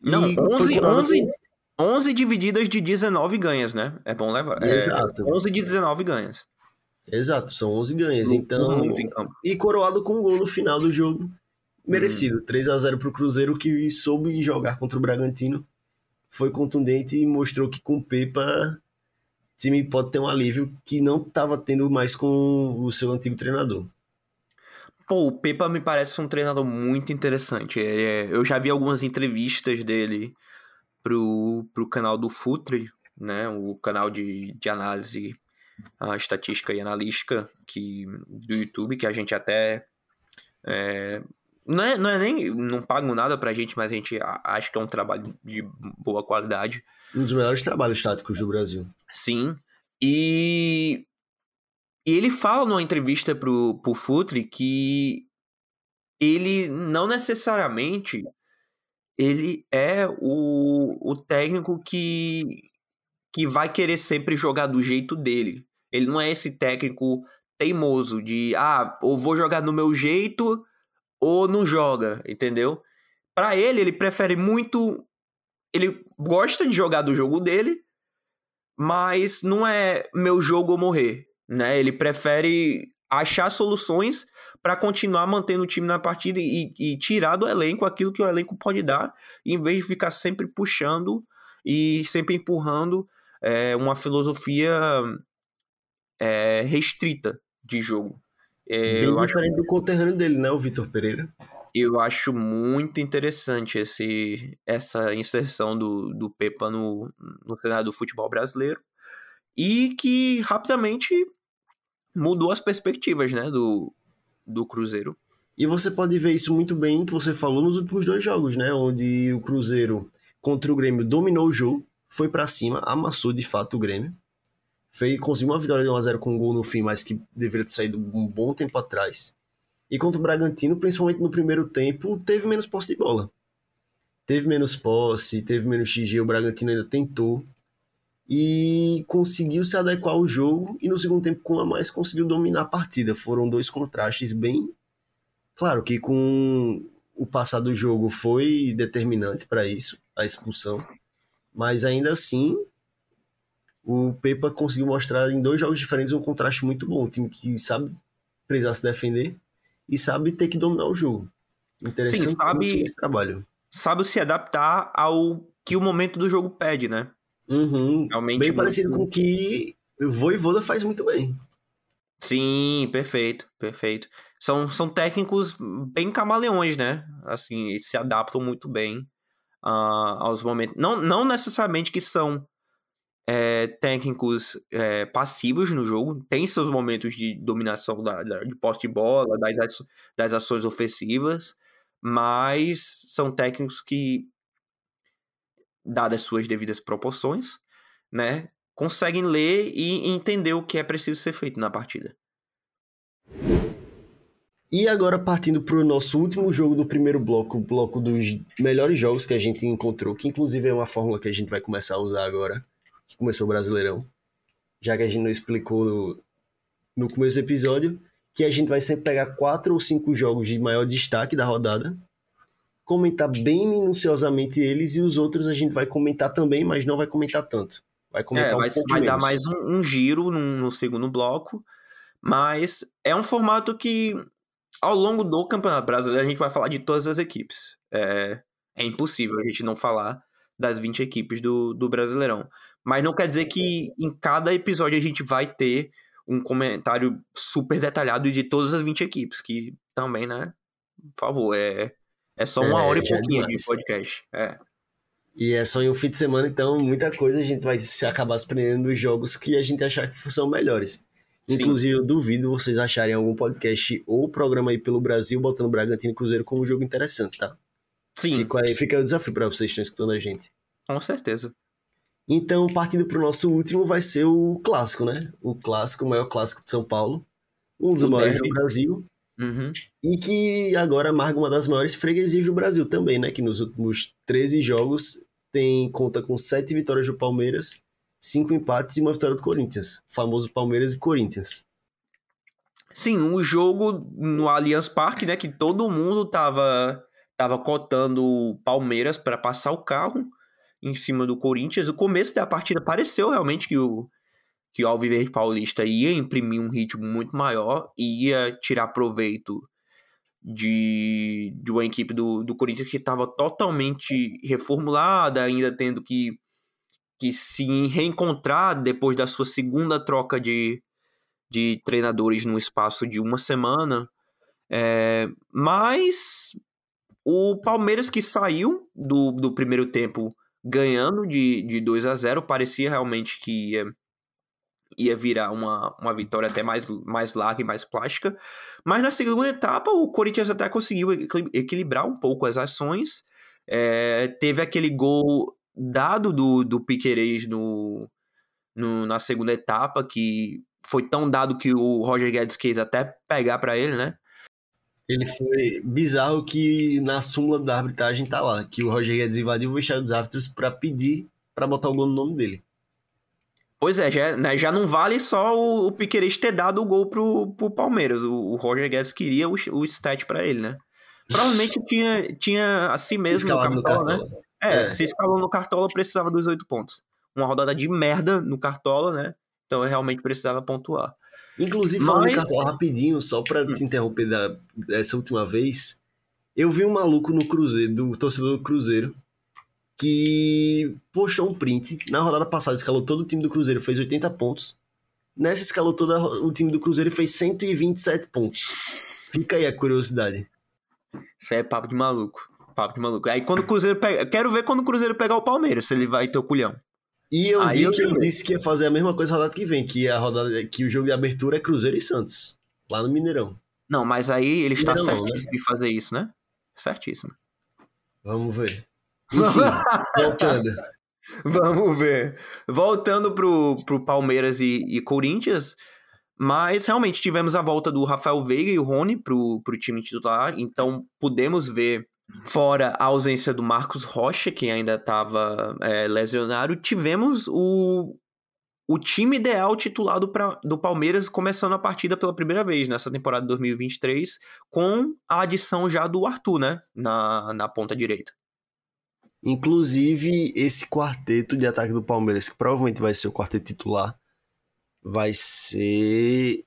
Não, 11, 11, 11 divididas de 19 ganhas, né? É bom levar. É, Exato. 11 de 19 ganhas. Exato, são 11 ganhas. Então, e coroado com um gol no final do jogo merecido. Hum. 3 a 0 para o Cruzeiro, que soube jogar contra o Bragantino. Foi contundente e mostrou que com o Pepa o time pode ter um alívio que não estava tendo mais com o seu antigo treinador. Pô, o Pepa me parece um treinador muito interessante. É, eu já vi algumas entrevistas dele pro, pro canal do Futre, né? O canal de, de análise a estatística e analística que, do YouTube, que a gente até é, não é, não é nem. Não pagam nada pra gente, mas a gente acha que é um trabalho de boa qualidade. Um dos melhores trabalhos táticos do Brasil. Sim. E. E ele fala numa entrevista pro, pro Futre que ele não necessariamente ele é o, o técnico que, que vai querer sempre jogar do jeito dele. Ele não é esse técnico teimoso de, ah, ou vou jogar do meu jeito ou não joga, entendeu? Para ele, ele prefere muito. Ele gosta de jogar do jogo dele, mas não é meu jogo ou morrer, né? Ele prefere achar soluções para continuar mantendo o time na partida e, e, tirar do elenco aquilo que o elenco pode dar, em vez de ficar sempre puxando e sempre empurrando é, uma filosofia é, restrita de jogo. É, Bem diferente acho... do conterrâneo dele, né, o Vitor Pereira? Eu acho muito interessante esse, essa inserção do, do Pepa no, no cenário do futebol brasileiro e que rapidamente mudou as perspectivas né, do, do Cruzeiro. E você pode ver isso muito bem que você falou nos últimos dois jogos, né? Onde o Cruzeiro contra o Grêmio dominou o jogo, foi para cima, amassou de fato o Grêmio. Fez, conseguiu uma vitória de 1x0 com um gol no fim, mas que deveria ter saído um bom tempo atrás. E contra o Bragantino, principalmente no primeiro tempo, teve menos posse de bola. Teve menos posse, teve menos XG, o Bragantino ainda tentou. E conseguiu se adequar ao jogo e no segundo tempo, com a mais, conseguiu dominar a partida. Foram dois contrastes bem. Claro que com o passar do jogo foi determinante para isso, a expulsão. Mas ainda assim, o Pepa conseguiu mostrar em dois jogos diferentes um contraste muito bom. Um time que sabe precisar se defender e sabe ter que dominar o jogo. Interessante Sim, sabe, esse trabalho. Sabe se adaptar ao que o momento do jogo pede, né? Uhum. Realmente bem muito... parecido com o que o Voivoda faz muito bem. Sim, perfeito, perfeito. São, são técnicos bem camaleões, né? Assim, se adaptam muito bem uh, aos momentos. Não, não necessariamente que são é, técnicos é, passivos no jogo, tem seus momentos de dominação da, da, de poste de bola, das, das ações ofensivas, mas são técnicos que, dadas suas devidas proporções, né, conseguem ler e entender o que é preciso ser feito na partida. E agora partindo para o nosso último jogo do primeiro bloco, o bloco dos melhores jogos que a gente encontrou, que inclusive é uma fórmula que a gente vai começar a usar agora que começou o Brasileirão, já que a gente não explicou no, no começo do episódio, que a gente vai sempre pegar quatro ou cinco jogos de maior destaque da rodada, comentar bem minuciosamente eles e os outros a gente vai comentar também, mas não vai comentar tanto. Vai comentar é, um vai, vai dar mais um, um giro no, no, segundo bloco, mas é um formato que ao longo do Campeonato Brasileiro a gente vai falar de todas as equipes. É, é impossível a gente não falar das 20 equipes do, do Brasileirão. Mas não quer dizer que em cada episódio a gente vai ter um comentário super detalhado de todas as 20 equipes, que também, né? Por favor, é, é só uma é, hora e pouquinho de podcast. É. E é só em um fim de semana, então muita coisa a gente vai acabar se prendendo nos jogos que a gente achar que são melhores. Inclusive, Sim. eu duvido vocês acharem algum podcast ou programa aí pelo Brasil botando Bragantino e Cruzeiro como um jogo interessante, tá? Sim. Fica, aí, fica o desafio para vocês que estão escutando a gente. Com certeza. Então, partindo para o nosso último, vai ser o clássico, né? O clássico, o maior clássico de São Paulo. Um dos o maiores derby. do Brasil. Uhum. E que agora amarga uma das maiores freguesias do Brasil também, né? Que nos últimos 13 jogos tem conta com 7 vitórias do Palmeiras, 5 empates e uma vitória do Corinthians. O famoso Palmeiras e Corinthians. Sim, um jogo no Allianz Parque, né? Que todo mundo tava, tava cotando o Palmeiras para passar o carro em cima do Corinthians. O começo da partida pareceu realmente que o, que o Alviverde Paulista ia imprimir um ritmo muito maior e ia tirar proveito de, de uma equipe do, do Corinthians que estava totalmente reformulada, ainda tendo que, que se reencontrar depois da sua segunda troca de, de treinadores no espaço de uma semana. É, mas o Palmeiras que saiu do, do primeiro tempo ganhando de, de 2 a 0 parecia realmente que ia, ia virar uma, uma vitória até mais, mais larga e mais plástica. Mas na segunda etapa, o Corinthians até conseguiu equilibrar um pouco as ações. É, teve aquele gol dado do, do Piquerez no, no, na segunda etapa, que foi tão dado que o Roger Guedes quis até pegar para ele, né? Ele foi bizarro que na súmula da arbitragem tá lá, que o Roger Guedes invadiu o vestiário dos árbitros para pedir para botar o gol no nome dele. Pois é, já, né, já não vale só o, o Piqueires ter dado o gol pro, pro Palmeiras. O, o Roger Guedes queria o, o stat para ele, né? Provavelmente tinha, tinha assim mesmo no Cartola, no Cartola, né? É, é, se escalou no Cartola, precisava dos oito pontos. Uma rodada de merda no Cartola, né? Então eu realmente precisava pontuar. Inclusive, falando Mas... em Cartola rapidinho, só pra hum. te interromper da, dessa última vez, eu vi um maluco no Cruzeiro, do torcedor do Cruzeiro, que postou um print. Na rodada passada, escalou todo o time do Cruzeiro, fez 80 pontos. Nessa, escalou todo o time do Cruzeiro e fez 127 pontos. Fica aí a curiosidade. Isso aí é papo de maluco. Papo de maluco. Aí quando o Cruzeiro pega. Quero ver quando o Cruzeiro pegar o Palmeiras, se ele vai ter o culhão. E eu aí vi eu que ele disse que ia fazer a mesma coisa na rodada que vem, que a rodada que o jogo de abertura é Cruzeiro e Santos, lá no Mineirão. Não, mas aí ele está Mineirão, certíssimo né? de fazer isso, né? Certíssimo. Vamos ver. Enfim, voltando. Vamos ver. Voltando pro, pro Palmeiras e, e, Corinthians, mas realmente tivemos a volta do Rafael Veiga e o Rony pro, pro time titular, então podemos ver, fora a ausência do Marcos Rocha, que ainda estava é, lesionado, tivemos o, o time ideal titulado pra, do Palmeiras começando a partida pela primeira vez nessa temporada de 2023, com a adição já do Arthur, né, na, na ponta direita. Inclusive, esse quarteto de ataque do Palmeiras, que provavelmente vai ser o quarteto titular, vai ser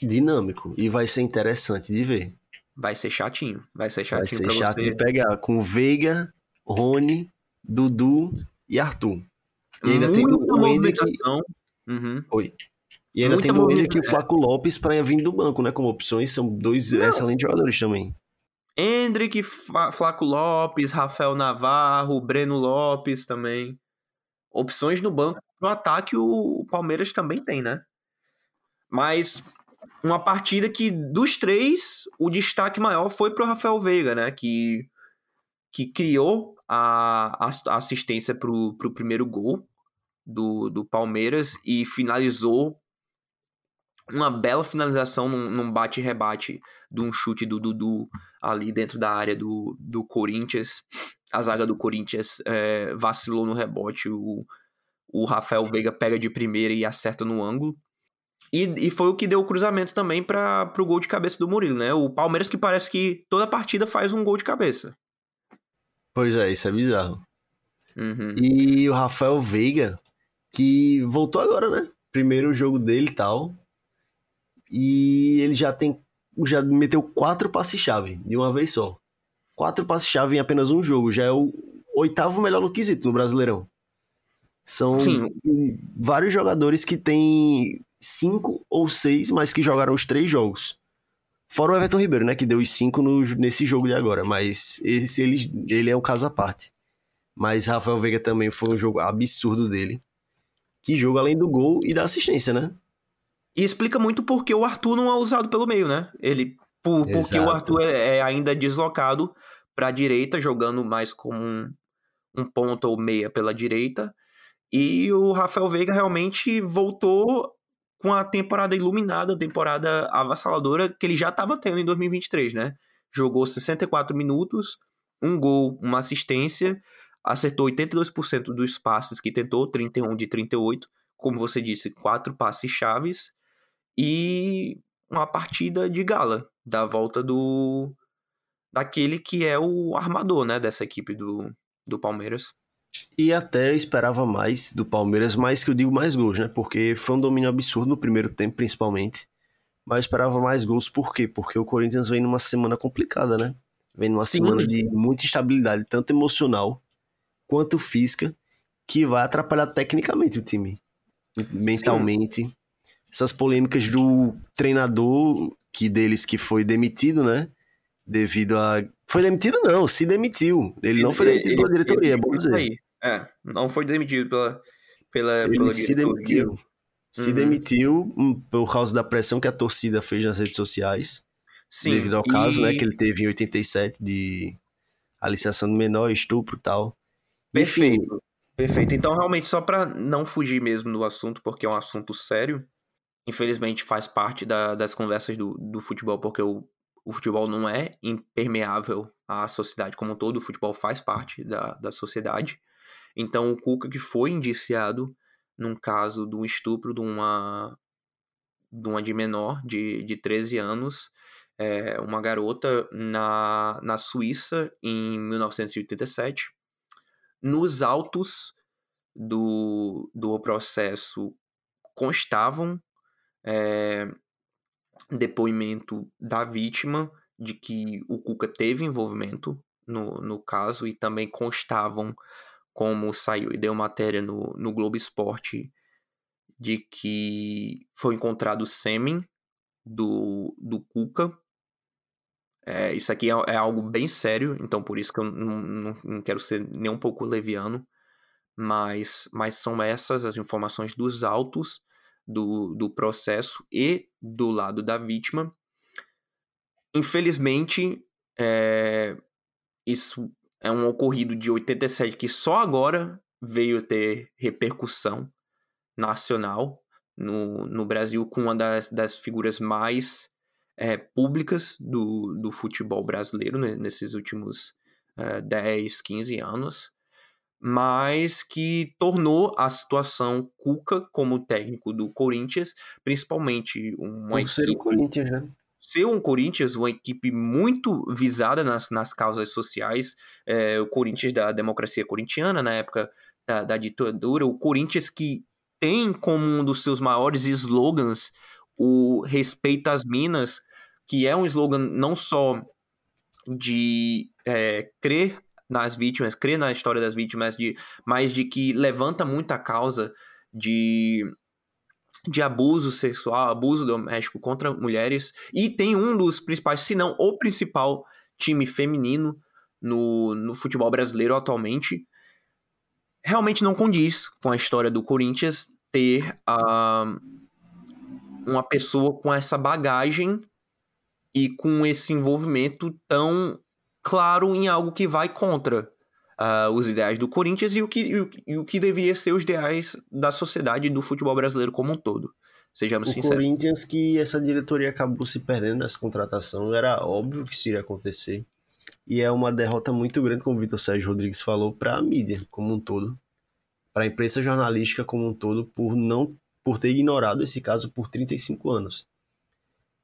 dinâmico e vai ser interessante de ver. Vai ser chatinho, vai ser chatinho. Vai ser chato você. de pegar com Veiga, Rony, Dudu e Arthur. E ainda Muita tem o Hendrick. Uhum. Oi. E ainda Muita tem o Hendrick e o Flaco Lopes para vir do banco, né? Como opções, são dois Não. excelentes jogadores também. Hendrick, Flaco Lopes, Rafael Navarro, Breno Lopes também. Opções no banco. No ataque, o Palmeiras também tem, né? Mas uma partida que, dos três, o destaque maior foi pro Rafael Veiga, né? Que, que criou a, a assistência pro, pro primeiro gol do, do Palmeiras e finalizou uma bela finalização num, num bate-rebate de um chute do Dudu ali dentro da área do, do Corinthians. A zaga do Corinthians é, vacilou no rebote, o, o Rafael Veiga pega de primeira e acerta no ângulo. E, e foi o que deu o cruzamento também para o gol de cabeça do Murilo, né? O Palmeiras que parece que toda partida faz um gol de cabeça. Pois é, isso é bizarro. Uhum. E o Rafael Veiga, que voltou agora, né? Primeiro jogo dele e tal. E ele já tem. Já meteu quatro passes-chave de uma vez só. Quatro passes-chave em apenas um jogo. Já é o oitavo melhor no quesito no Brasileirão. São Sim. vários jogadores que têm cinco ou seis, mas que jogaram os três jogos. Fora o Everton Ribeiro, né? Que deu os cinco no, nesse jogo de agora. Mas esse, ele, ele é um caso à parte. Mas Rafael Veiga também foi um jogo absurdo dele. Que jogo além do gol e da assistência, né? E explica muito porque o Arthur não é usado pelo meio, né? Ele, por, porque o Arthur é, é ainda deslocado para a direita, jogando mais como um, um ponto ou meia pela direita. E o Rafael Veiga realmente voltou com a temporada iluminada, a temporada avassaladora que ele já estava tendo em 2023, né? Jogou 64 minutos, um gol, uma assistência, acertou 82% dos passes que tentou, 31 de 38, como você disse, quatro passes chaves e uma partida de gala da volta do daquele que é o armador, né, dessa equipe do, do Palmeiras. E até esperava mais do Palmeiras, mais que eu digo mais gols, né? Porque foi um domínio absurdo no primeiro tempo, principalmente. Mas esperava mais gols, por quê? Porque o Corinthians vem numa semana complicada, né? Vem numa Sim. semana de muita instabilidade, tanto emocional quanto física, que vai atrapalhar tecnicamente o time. Mentalmente. Sim essas polêmicas do treinador que deles que foi demitido, né? Devido a. Foi demitido, não, se demitiu. Ele, ele não foi demitido ele, pela diretoria, ele, é bom dizer. Aí. É, não foi demitido pela, pela, ele pela se demitiu. Se uhum. demitiu hum, por causa da pressão que a torcida fez nas redes sociais. Sim. Devido ao e... caso, né, que ele teve em 87 de aliciação menor, estupro e tal. Perfeito. Enfim. Perfeito. Então, realmente, só para não fugir mesmo do assunto, porque é um assunto sério, infelizmente faz parte da, das conversas do, do futebol, porque o, o futebol não é impermeável à sociedade como um todo, o futebol faz parte da, da sociedade. Então o Cuca que foi indiciado num caso de um estupro de uma de uma de menor de, de 13 anos, é, uma garota na, na Suíça em 1987. Nos autos do, do processo constavam é, depoimento da vítima de que o Cuca teve envolvimento no, no caso e também constavam, como saiu e deu matéria no, no Globo Esporte, de que foi encontrado sêmen do, do Cuca. É, isso aqui é, é, algo bem sério, então por isso que eu não, não, não quero ser nem um pouco leviano, mas, mas são essas as informações dos autos do, do processo e do lado da vítima. Infelizmente, é, isso é um ocorrido de 87 que só agora veio ter repercussão nacional no, no Brasil com uma das, das figuras mais é, públicas do, do futebol brasileiro né, nesses últimos é, 10, 15 anos mas que tornou a situação Cuca como técnico do Corinthians, principalmente uma Por ser o Corinthians, né? Ser um Corinthians, uma equipe muito visada nas, nas causas sociais, é, o Corinthians da democracia corintiana, na época da, da ditadura, o Corinthians que tem como um dos seus maiores slogans o respeito às minas, que é um slogan não só de é, crer nas vítimas, crê na história das vítimas, de, mas de que levanta muita causa de, de abuso sexual, abuso doméstico contra mulheres, e tem um dos principais, se não o principal time feminino no, no futebol brasileiro atualmente, realmente não condiz com a história do Corinthians ter uh, uma pessoa com essa bagagem e com esse envolvimento tão claro em algo que vai contra uh, os ideais do Corinthians e o, que, e o, e, o, que deveria ser os ideais da sociedade do futebol brasileiro como um todo. Sejamos o sinceros. O Corinthians que essa diretoria acabou se perdendo nessa contratação, era óbvio que isso iria acontecer. E é uma derrota muito grande, como o Vitor Sérgio Rodrigues falou, para a mídia como um todo, para a imprensa jornalística como um todo, por não por ter ignorado esse caso por 35 anos.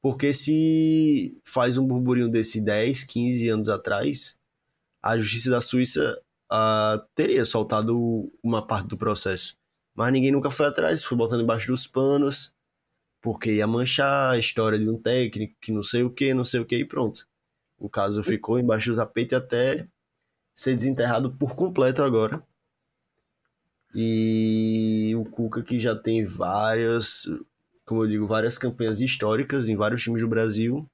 Porque se faz um burburinho desse 10, 15 anos atrás, a justiça da Suíça uh, teria soltado uma parte do processo. Mas ninguém nunca foi atrás, foi botando embaixo dos panos, porque ia manchar a história de um técnico que não sei o que, não sei o que, e pronto. O caso ficou embaixo do tapete até ser desenterrado por completo agora. E o Cuca que já tem várias como eu digo, várias campanhas históricas em vários times do Brasil.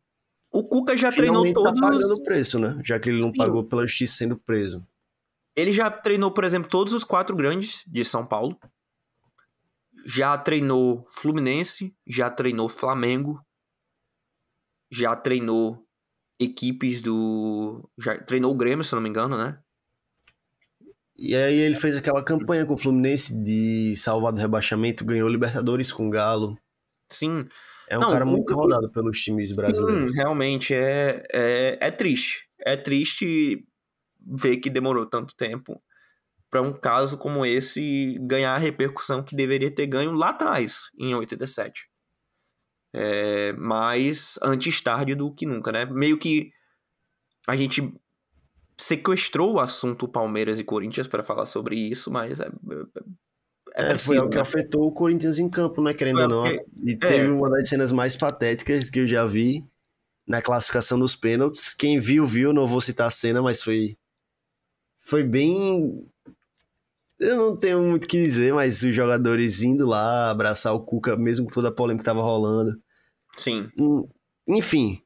O Cuca já treinou tá todos. Tá pagando preço, né? Já que ele não Sim. pagou pela justiça sendo preso. Ele já treinou, por exemplo, todos os quatro grandes de São Paulo. Já treinou Fluminense, já treinou Flamengo, já treinou equipes do. Já treinou o Grêmio, se não me engano, né? E aí ele fez aquela campanha com o Fluminense de salvar do rebaixamento, ganhou Libertadores com o Galo. Sim. É um não, cara muito rodado pelos times brasileiros. Sim, realmente é, é, é triste. É triste ver que demorou tanto tempo para um caso como esse ganhar a repercussão que deveria ter ganho lá atrás, em 87. É, mais antes tarde do que nunca, né? Meio que a gente sequestrou o assunto Palmeiras e Corinthians para falar sobre isso, mas é, é é, é foi o que afetou o Corinthians em campo, né? Querendo ou não. E é. teve uma das cenas mais patéticas que eu já vi na classificação dos pênaltis. Quem viu, viu. Não vou citar a cena, mas foi. Foi bem. Eu não tenho muito o que dizer, mas os jogadores indo lá abraçar o Cuca, mesmo com toda a polêmica que tava rolando. Sim. Hum, enfim.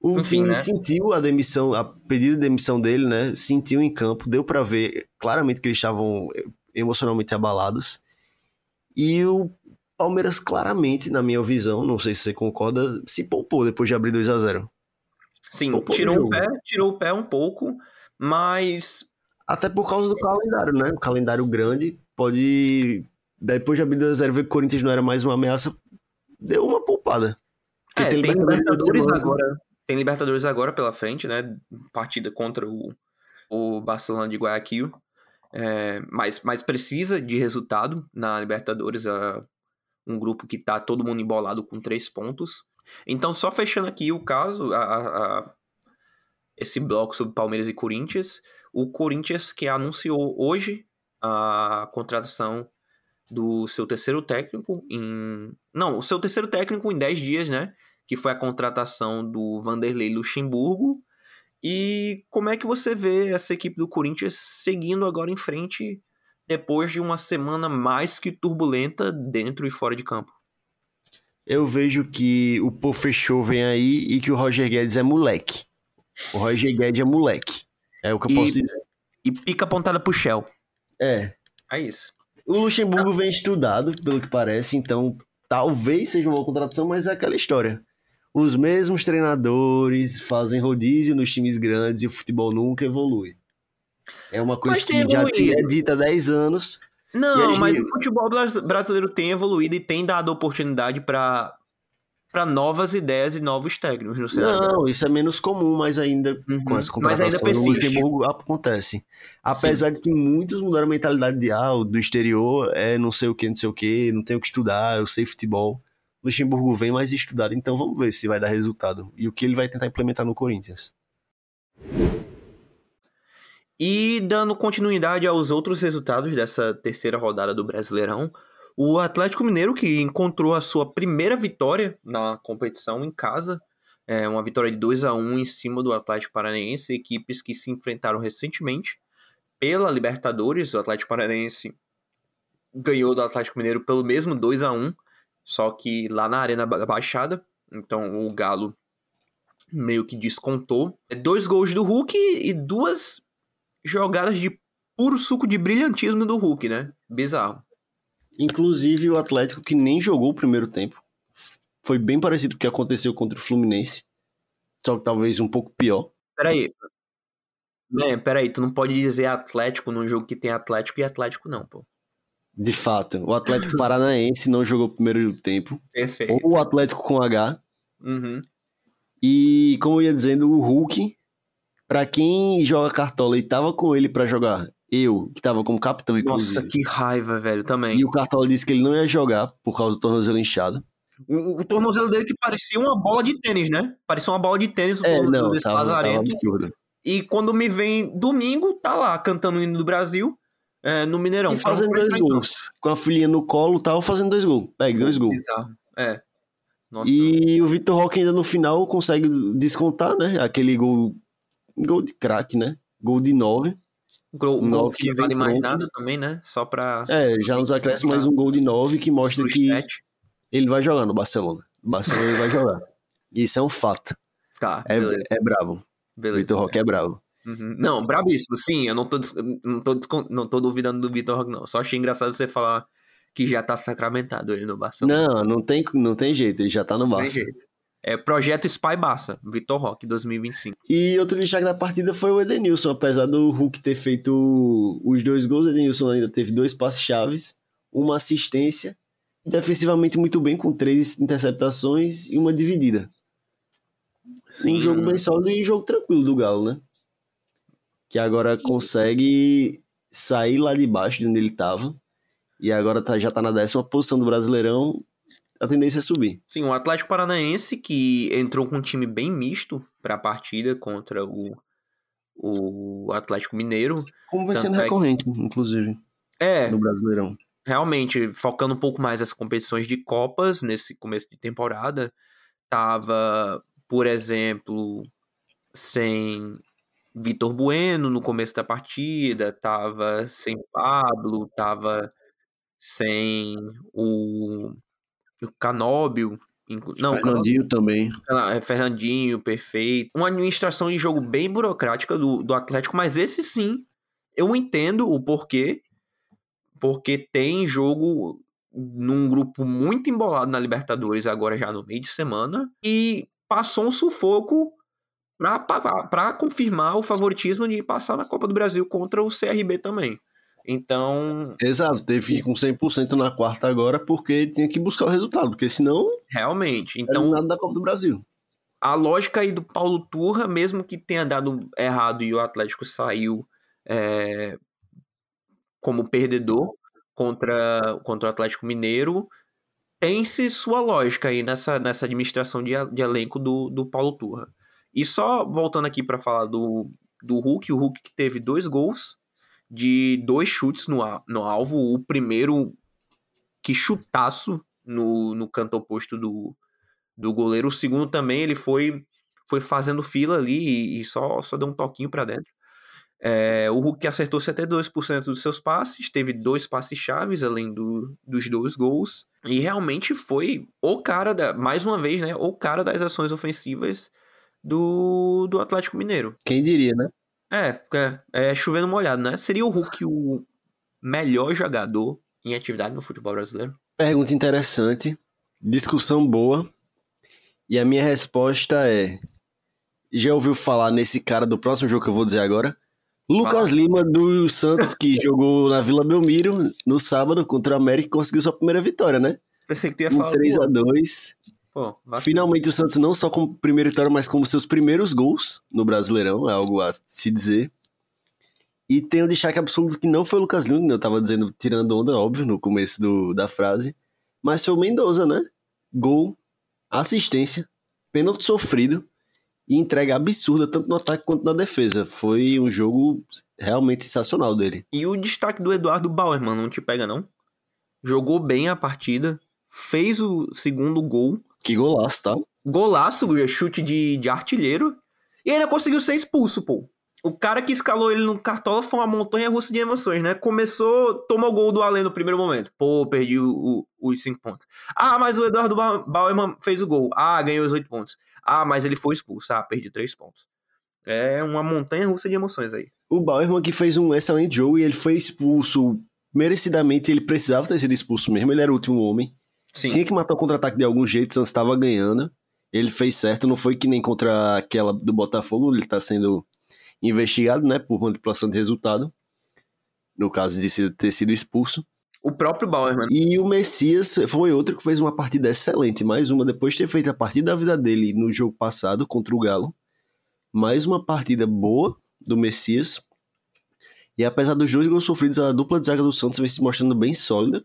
O Enfim, né? sentiu a demissão, a pedido de demissão dele, né? Sentiu em campo, deu para ver claramente que eles estavam emocionalmente abalados. E o Palmeiras claramente, na minha visão, não sei se você concorda, se poupou depois de abrir 2 a 0 Sim, tirou o pé, tirou o pé um pouco, mas. Até por causa do calendário, né? O calendário grande pode. Depois de abrir 2 a 0 ver que o Corinthians não era mais uma ameaça. deu uma poupada. É, tem Libertadores semana. agora. Tem Libertadores agora pela frente, né? Partida contra o, o Barcelona de Guayaquil. É, mas, mas precisa de resultado na Libertadores. É um grupo que tá todo mundo embolado com três pontos. Então, só fechando aqui o caso, a, a- esse bloco sobre Palmeiras e Corinthians. O Corinthians que anunciou hoje a contratação do seu terceiro técnico em. Não, o seu terceiro técnico em 10 dias, né? Que foi a contratação do Vanderlei Luxemburgo. E como é que você vê essa equipe do Corinthians seguindo agora em frente depois de uma semana mais que turbulenta dentro e fora de campo? Eu vejo que o Pô fechou vem aí e que o Roger Guedes é moleque. O Roger Guedes é moleque. É o que eu E- posso dizer. E pica apontada pro Shell. É. É isso. O Luxemburgo vem estudado, pelo que parece, então talvez seja uma boa contratação, mas é aquela história. Os mesmos treinadores fazem rodízio nos times grandes e o futebol nunca evolui. É uma coisa Mas que já é dita há 10 anos. Não, mas me- o futebol bras- brasileiro tem evoluído e tem dado oportunidade para para novas ideias e novos técnicos no cenário. Não, isso é menos comum, mas ainda Uhum. com ainda contratação no. Luxemburgo acontece. Apesar de que muitos mudaram a mentalidade de ah, do exterior é não sei o que, não sei o que, não tenho o que estudar, eu sei futebol. Luxemburgo vem mais estudado, então vamos ver se vai dar resultado. E o que ele vai tentar implementar no Corinthians. E dando continuidade aos outros resultados dessa terceira rodada do Brasileirão, o Atlético Mineiro, que encontrou a sua primeira vitória na competição em casa, é uma vitória de 2 a 1 em cima do Atlético Paranaense, equipes que se enfrentaram recentemente pela Libertadores. O Atlético Paranaense ganhou do Atlético Mineiro pelo mesmo 2 a 1 só que lá na Arena Ba- Baixada. Então o Galo meio que descontou. É Dois gols do Hulk e duas jogadas de puro suco de brilhantismo do Hulk, né? Bizarro. Inclusive o Atlético que nem jogou o primeiro tempo. Foi bem parecido com o que aconteceu contra o Fluminense. Só que talvez um pouco pior. Peraí. Né, peraí, tu não pode dizer Atlético num jogo que tem Atlético e Atlético, não, pô. De fato, o Atlético Paranaense não jogou o primeiro tempo. Perfeito. Ou o Atlético com H. Uhum. E, como eu ia dizendo, o Hulk, pra quem joga cartola e tava com ele pra jogar, eu, que tava como capitão, inclusive, Nossa, que raiva, velho, também. e o cartola disse que ele não ia jogar por causa do tornozelo inchado. O, o tornozelo dele que parecia uma bola de tênis, né? Parecia uma bola de tênis o É, tornozelo não, desse tava, tava absurdo. E quando me vem domingo, tá lá cantando o hino do Brasil é, no Mineirão. E fazendo dois gols. Com a filhinha no colo e tal, fazendo dois gols. Pegue dois gols. Bizarro. É. Nossa. E o Vitor Roque ainda no final consegue descontar, né? Aquele gol. Gol de craque, né? Gol de nove. Gol, gol nove que não vale mais pronto. nada também, né? Só pra. É, já nos acréscimos mais um gol de nove que mostra que ele vai jogar no Barcelona. O Barcelona ele vai jogar. Isso é um fato. Tá, É, beleza. é brabo. beleza. Vitor Roque é brabo. Uhum. Não, brabíssimo, sim. Eu não tô, não tô, não tô duvidando do Vitor não. Só achei engraçado você falar que já tá sacramentado ele no Barcelona. Não, não tem, não tem jeito, ele já tá no Barça. É Projeto Spy Barça, Vitor Roque 2025. E outro destaque da partida foi o Edenilson. Apesar do Hulk ter feito os dois gols, o Edenilson ainda teve dois passes chaves, uma assistência, defensivamente muito bem, com três interceptações e uma dividida. Um jogo bem sólido e um jogo tranquilo do Galo, né? Que agora consegue sair lá de baixo de onde ele tava. E agora tá- já tá na décima posição do Brasileirão. A tendência é subir. Sim, o Atlético Paranaense que entrou com um time bem misto para a partida contra o, o Atlético Mineiro. Como vai sendo é que- recorrente, inclusive, É, no Brasileirão. realmente, focando um pouco mais nas competições de Copas nesse começo de temporada, tava, por exemplo, sem Vitor Bueno no começo da partida, tava sem Pablo, tava sem o, o Canóbio, inclu- não, Canóbio Fernandinho também. ah, é Fernandinho, perfeito. Uma administração de jogo bem burocrática do, do Atlético, mas esse sim, eu entendo o porquê. Porque tem jogo num grupo muito embolado na Libertadores, agora já no meio de semana, e passou um sufoco pra confirmar o favoritismo de passar na Copa do Brasil contra o CRB também. Então, Exato, teve que ir com 100% na quarta agora porque tinha que buscar o resultado, porque senão realmente, então então nada da Copa do Brasil. a lógica aí do Paulo Turra, mesmo que tenha dado errado e o Atlético saiu é, como perdedor contra, contra o Atlético Mineiro, tem-se sua lógica aí nessa, nessa administração de, de elenco do, do Paulo Turra. E só voltando aqui para falar do, do Hulk, o Hulk que teve dois gols de dois chutes no, no alvo, o primeiro que chutaço no, no canto oposto do, do goleiro. O segundo também ele foi foi fazendo fila ali e, e só, só deu um toquinho para dentro. É, o Hulk acertou 72% dos seus passes, teve dois passes chaves além do, dos dois gols. E realmente foi o cara, da, mais uma vez, né? O cara das ações ofensivas do, do Atlético Mineiro. Quem diria, né? É, é, é chovendo molhado, né? Seria o Hulk o melhor jogador em atividade no futebol brasileiro? Pergunta interessante, discussão boa. E a minha resposta é: já ouviu falar nesse cara do próximo jogo que eu vou dizer agora? Lucas Lima do Santos, que jogou na Vila Belmiro no sábado contra o América e conseguiu sua primeira vitória, né? Pensei que tu ia falar. 3 do- a 2 Pô. Finalmente o Santos não só como primeira vitória, mas como seus primeiros gols no Brasileirão, é algo a se dizer. E tem um destaque absoluto que não foi o Lucas Lima, eu tava dizendo, tirando onda, óbvio, no começo do, da frase, mas foi o Mendoza, né? Gol, assistência, pênalti sofrido e entrega absurda, tanto no ataque quanto na defesa. Foi um jogo realmente sensacional dele. E o destaque do Eduardo Bauer, mano, não te pega, não? Jogou bem a partida, fez o segundo gol, Que golaço, tá? golaço, chute de, de artilheiro, e ainda conseguiu ser expulso, pô. O cara que escalou ele no cartola foi uma montanha russa de emoções, né? Começou, tomou o gol do Alê no primeiro momento. Pô, perdi o- o- os cinco pontos. Ah, mas o Eduardo Ba- Bauerman fez o gol. Ah, ganhou os oito pontos. Ah, mas ele foi expulso. Ah, perdi três pontos. É uma montanha russa de emoções aí. O Bauerman que fez um excelente jogo e ele foi expulso merecidamente, ele precisava ter sido expulso mesmo, ele era o último homem. Sim. Tinha que matar o contra-ataque de algum jeito, o Santos estava ganhando. Ele fez certo, não foi que nem contra aquela do Botafogo, ele está sendo investigado, né, por manipulação de resultado. No caso de ter sido expulso. O próprio Bauerman. E o Messias foi outro que fez uma partida excelente, mais uma depois de ter feito a partida da vida dele no jogo passado contra o Galo. Mais uma partida boa do Messias. E apesar dos dois gols sofridos, a dupla de zaga do Santos vem se mostrando bem sólida.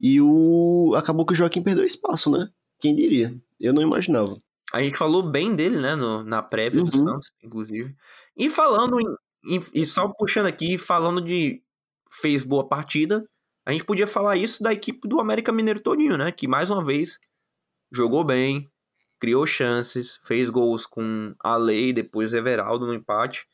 E o acabou que o Joaquim perdeu espaço, né? Quem diria? Eu não imaginava. A gente falou bem dele, né, no- na prévia do Uhum. Santos, inclusive. E falando em, em- E só puxando aqui, falando de. Fez boa partida, a gente podia falar isso da equipe do América Mineiro todinho, né? Que mais uma vez jogou bem, criou chances, fez gols com a Lei, depois Everaldo no empate.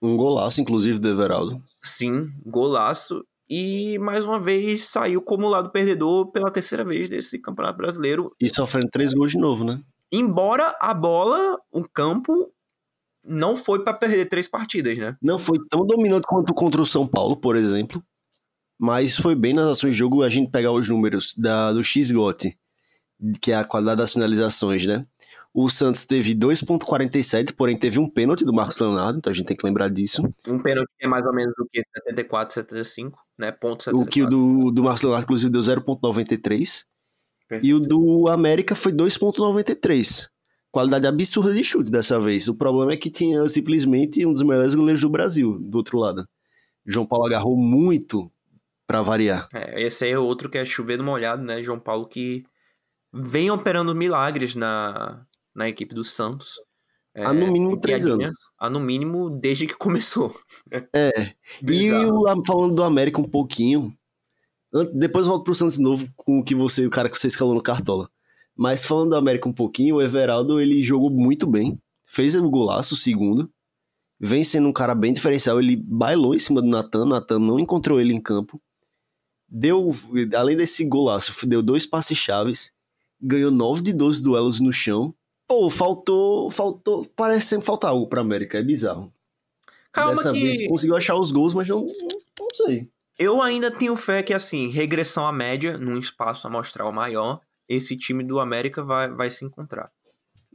Um golaço, inclusive, do Everaldo. Sim, golaço. E mais uma vez saiu como lado perdedor pela terceira vez desse Campeonato Brasileiro. E sofrendo três gols de novo, né? Embora a bola, o campo, não foi para perder três partidas, né? Não foi tão dominante quanto contra o São Paulo, por exemplo. Mas foi bem nas ações de jogo a gente pegar os números da, do X-GOT, que é a qualidade das finalizações, né? O Santos teve 2.47, porém teve um pênalti do Marcos Leonardo, então a gente tem que lembrar disso. Um pênalti é mais ou menos o que? 74, 75, né? Ponto 74. O que o do, do Marcos Leonardo, inclusive, deu 0.93. E o do América foi 2.93. Qualidade absurda de chute dessa vez. O problema é que tinha simplesmente um dos melhores goleiros do Brasil, do outro lado. João Paulo agarrou muito pra variar. É, esse aí é outro que é chovendo molhado, né? João Paulo que vem operando milagres na, na equipe do Santos. É, Há no mínimo tem três anos. Há no mínimo desde que começou. É. E Bizarro. falando do América um pouquinho. Depois eu volto pro Santos de novo com o que você, o cara que você escalou no Cartola. Mas falando do América um pouquinho, o Everaldo ele jogou muito bem. Fez o golaço, o segundo. Vem sendo um cara bem diferencial. Ele bailou em cima do Natan. Natan não encontrou ele em campo. Deu, além desse golaço, deu dois passes chaves. Ganhou 9 de 12 duelos no chão. Pô, faltou. faltou Parece sempre faltar algo pra América. É bizarro. Calma Dessa que vez conseguiu achar os gols, mas não, não, sei. eu ainda tenho fé que, assim, regressão à média, num espaço amostral maior, esse time do América vai, vai se encontrar.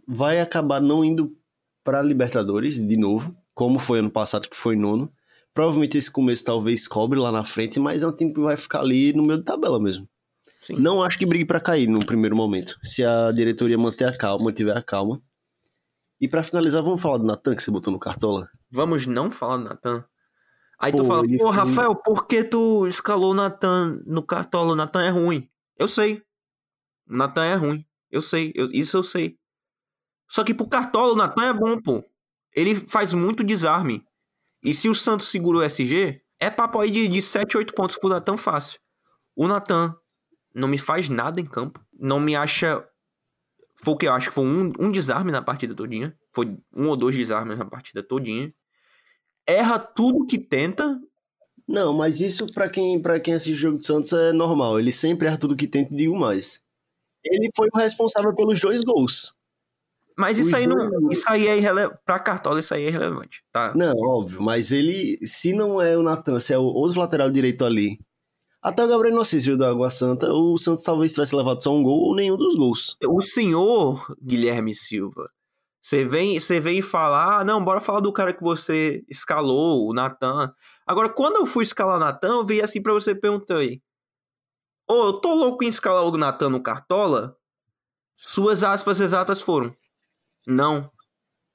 Vai acabar não indo pra Libertadores de novo, como foi ano passado, que foi nono. Provavelmente esse começo talvez cobre lá na frente, mas é um time que vai ficar ali no meio da tabela mesmo. Sim. Não acho que brigue para cair no primeiro momento, se a diretoria manter a calma, mantiver a calma. E para finalizar, vamos falar do Natan que você botou no cartola? Vamos não falar do Natan. Aí Pô, tu fala, pô, Rafael, por que tu escalou o Natan no cartola? O Natan é ruim. Eu sei. O Natan é ruim. Eu sei. eu- isso eu sei. Só que pro cartola, o Natan é bom, pô. Ele faz muito desarme. E se o Santos segura o SG, é papo aí de, de 7, 8 pontos pro Natan fácil. O Natan não me faz nada em campo. Não me acha. Foi o que eu acho que foi um, um desarme na partida todinha. Foi um ou dois desarmes na partida todinha. Erra tudo que tenta. Não, mas isso pra quem, pra quem assiste o jogo do Santos é normal. Ele sempre erra tudo que tenta e digo mais. Ele foi o responsável pelos dois gols. Mas Os isso aí não. Isso aí é irrelevante. Pra Cartola, isso aí é irrelevante. Tá? Não, óbvio, mas ele, se não é o Natan, se é o outro lateral direito ali. Até o Gabriel Inocêncio veio da Água Santa, o Santos talvez tivesse levado só um gol ou nenhum dos gols. O senhor Guilherme Silva. Você vem, você vem falar, ah, não, bora falar do cara que você escalou, o Natan. Agora, quando eu fui escalar o Natan, eu vi assim pra você perguntar aí. Ô, eu tô louco em escalar o Natan no Cartola? Suas aspas exatas foram. Não.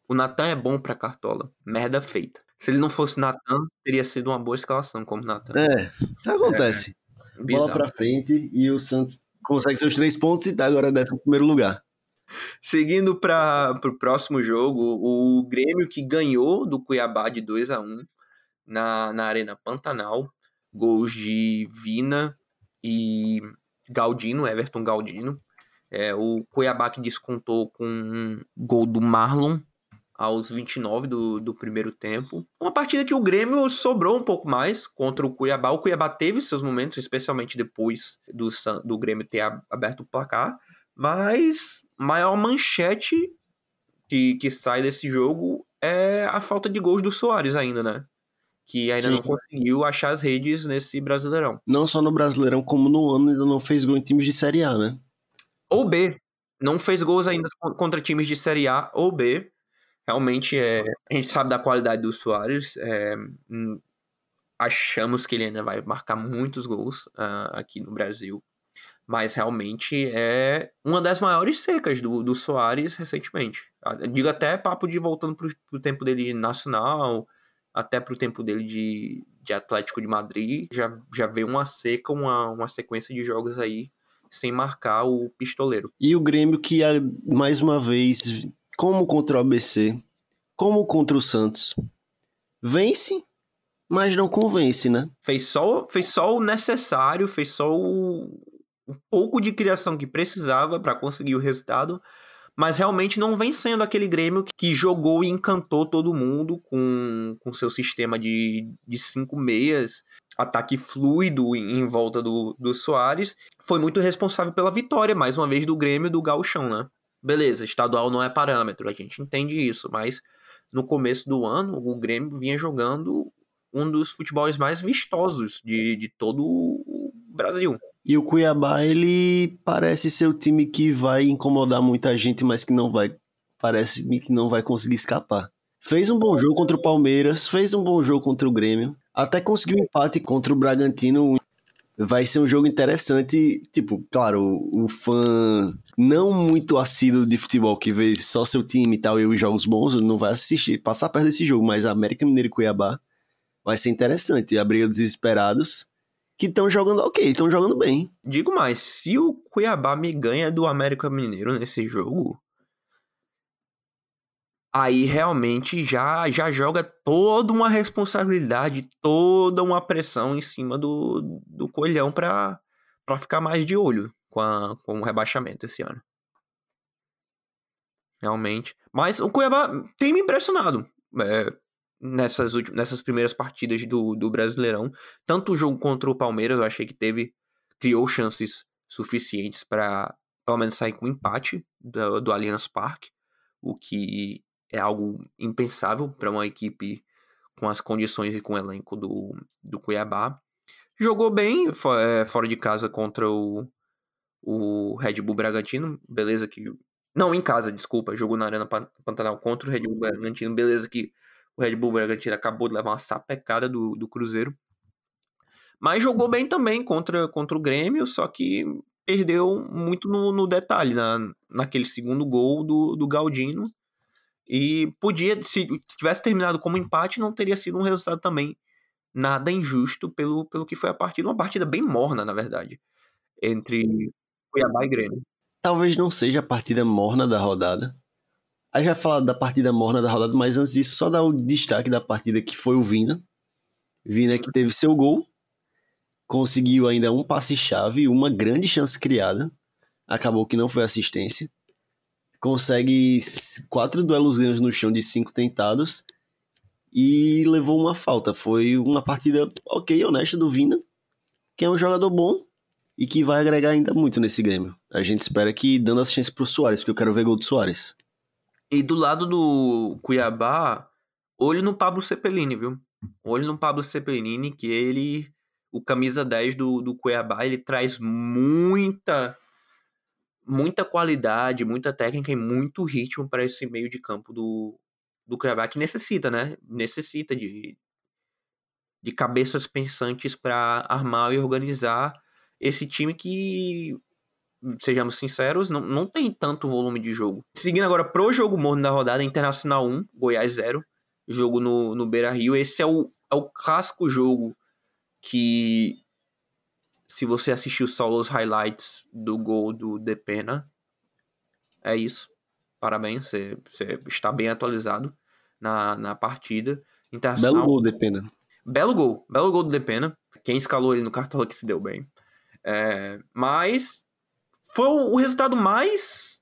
O Natan é bom pra Cartola. Merda feita. Se ele não fosse Natan, teria sido uma boa escalação como Natan. É, acontece. Bola Bizarro. pra frente e o Santos consegue seus três pontos e tá agora décimo primeiro lugar. Seguindo para o próximo jogo, o Grêmio que ganhou do Cuiabá de 2 a 1 na, na Arena Pantanal. Gols de Vina e Galdino, Everton Galdino. É, o Cuiabá que descontou com um gol do Marlon aos 29 do, do primeiro tempo. Uma partida que o Grêmio sobrou um pouco mais contra o Cuiabá. O Cuiabá teve seus momentos, especialmente depois do, do Grêmio ter aberto o placar. Mas maior manchete que, que sai desse jogo é a falta de gols do Soares ainda, né? Que ainda Sim. não conseguiu achar as redes nesse Brasileirão. Não só no Brasileirão, como no ano ainda não fez gol em times de Série A, né? Ou B. Não fez gols ainda con- contra times de Série A ou B. Realmente, é, a gente sabe da qualidade do Soares. é, hum, achamos que ele ainda vai marcar muitos gols ah, aqui no Brasil. Mas realmente é uma das maiores secas do, do Soares recentemente. Digo até papo de voltando pro, pro tempo dele nacional, até pro tempo dele de, de Atlético de Madrid. Já, já veio uma seca, uma, uma sequência de jogos aí sem marcar o pistoleiro. E o Grêmio que, mais uma vez, como contra o ABC, como contra o Santos, vence, mas não convence, né? Fez só, fez só o necessário, fez só o, o pouco de criação que precisava para conseguir o resultado, mas realmente não vem sendo aquele Grêmio que jogou e encantou todo mundo com, com seu sistema de, de cinco meias, ataque fluido em, volta do, do Soares. Foi muito responsável pela vitória, mais uma vez, do Grêmio do Gauchão, né? Beleza, estadual não é parâmetro, a gente entende isso, mas no começo do ano o Grêmio vinha jogando um dos futebols mais vistosos de, de todo o Brasil. E o Cuiabá, ele parece ser o time que vai incomodar muita gente, mas que não vai. Parece-me que não vai conseguir escapar. Fez um bom jogo contra o Palmeiras, fez um bom jogo contra o Grêmio, até conseguiu empate contra o Bragantino. Vai ser um jogo interessante. Tipo, claro, o, fã não muito assíduo de futebol, que vê só seu time e tal, e os jogos bons, não vai assistir, passar perto desse jogo, mas América Mineiro e Cuiabá vai ser interessante. A briga dos desesperados que estão jogando ok, estão jogando bem. Digo mais, se o Cuiabá me ganha do América Mineiro nesse jogo, aí realmente já, já joga toda uma responsabilidade, toda uma pressão em cima do, do Coelhão pra, pra ficar mais de olho com, a, com o rebaixamento esse ano. Realmente. Mas o Cuiabá tem me impressionado. é, nessas, últimas, nessas primeiras partidas do, do Brasileirão. Tanto o jogo contra o Palmeiras, eu achei que teve. criou chances suficientes para pelo menos sair com empate do, do Allianz Parque, o que é algo impensável para uma equipe com as condições e com o elenco do, do Cuiabá. Jogou bem é, fora de casa contra o, o Red Bull Bragantino, beleza que. Não, em casa, desculpa. Jogou na Arena Pan- Pantanal contra o Red Bull Bragantino, beleza que O Red Bull Bragantino acabou de levar uma sapecada do, do Cruzeiro. Mas jogou bem também contra, contra o Grêmio, só que perdeu muito no, no detalhe, na, naquele segundo gol do, do Galdino. E podia, se tivesse terminado como empate, não teria sido um resultado também nada injusto pelo, pelo que foi a partida. Uma partida bem morna, na verdade, entre Cuiabá e Grêmio. Talvez não seja a partida morna da rodada. A gente vai falar da partida morna da rodada, mas antes disso, só dar o destaque da partida que foi o Vina. Vina que teve seu gol, conseguiu ainda um passe-chave, uma grande chance criada. Acabou que não foi assistência. Consegue quatro duelos ganhos no chão de cinco tentados e levou uma falta. Foi uma partida ok, honesta do Vina, que é um jogador bom e que vai agregar ainda muito nesse Grêmio. A gente espera que dando assistência pro Soares, porque eu quero ver gol do Soares. E do lado do Cuiabá, olho no Pablo Cepelini, viu? Olho no Pablo Cepelini, que ele, o camisa 10 do, do Cuiabá, ele traz muita muita qualidade, muita técnica e muito ritmo para esse meio de campo do, do Cuiabá que necessita, né? Necessita de, de cabeças pensantes para armar e organizar esse time que, sejamos sinceros, não, não tem tanto volume de jogo. Seguindo agora pro jogo morno da rodada, Internacional 1, Goiás 0, jogo no, no Beira Rio. Esse é o, é o clássico jogo que, se você assistiu só os highlights do gol do Depena, é isso. Parabéns, você, você está bem atualizado na, na partida. Belo gol, Depena. Belo gol, belo gol do Depena. Quem escalou ele no cartão que se deu bem. É, mas foi o, resultado mais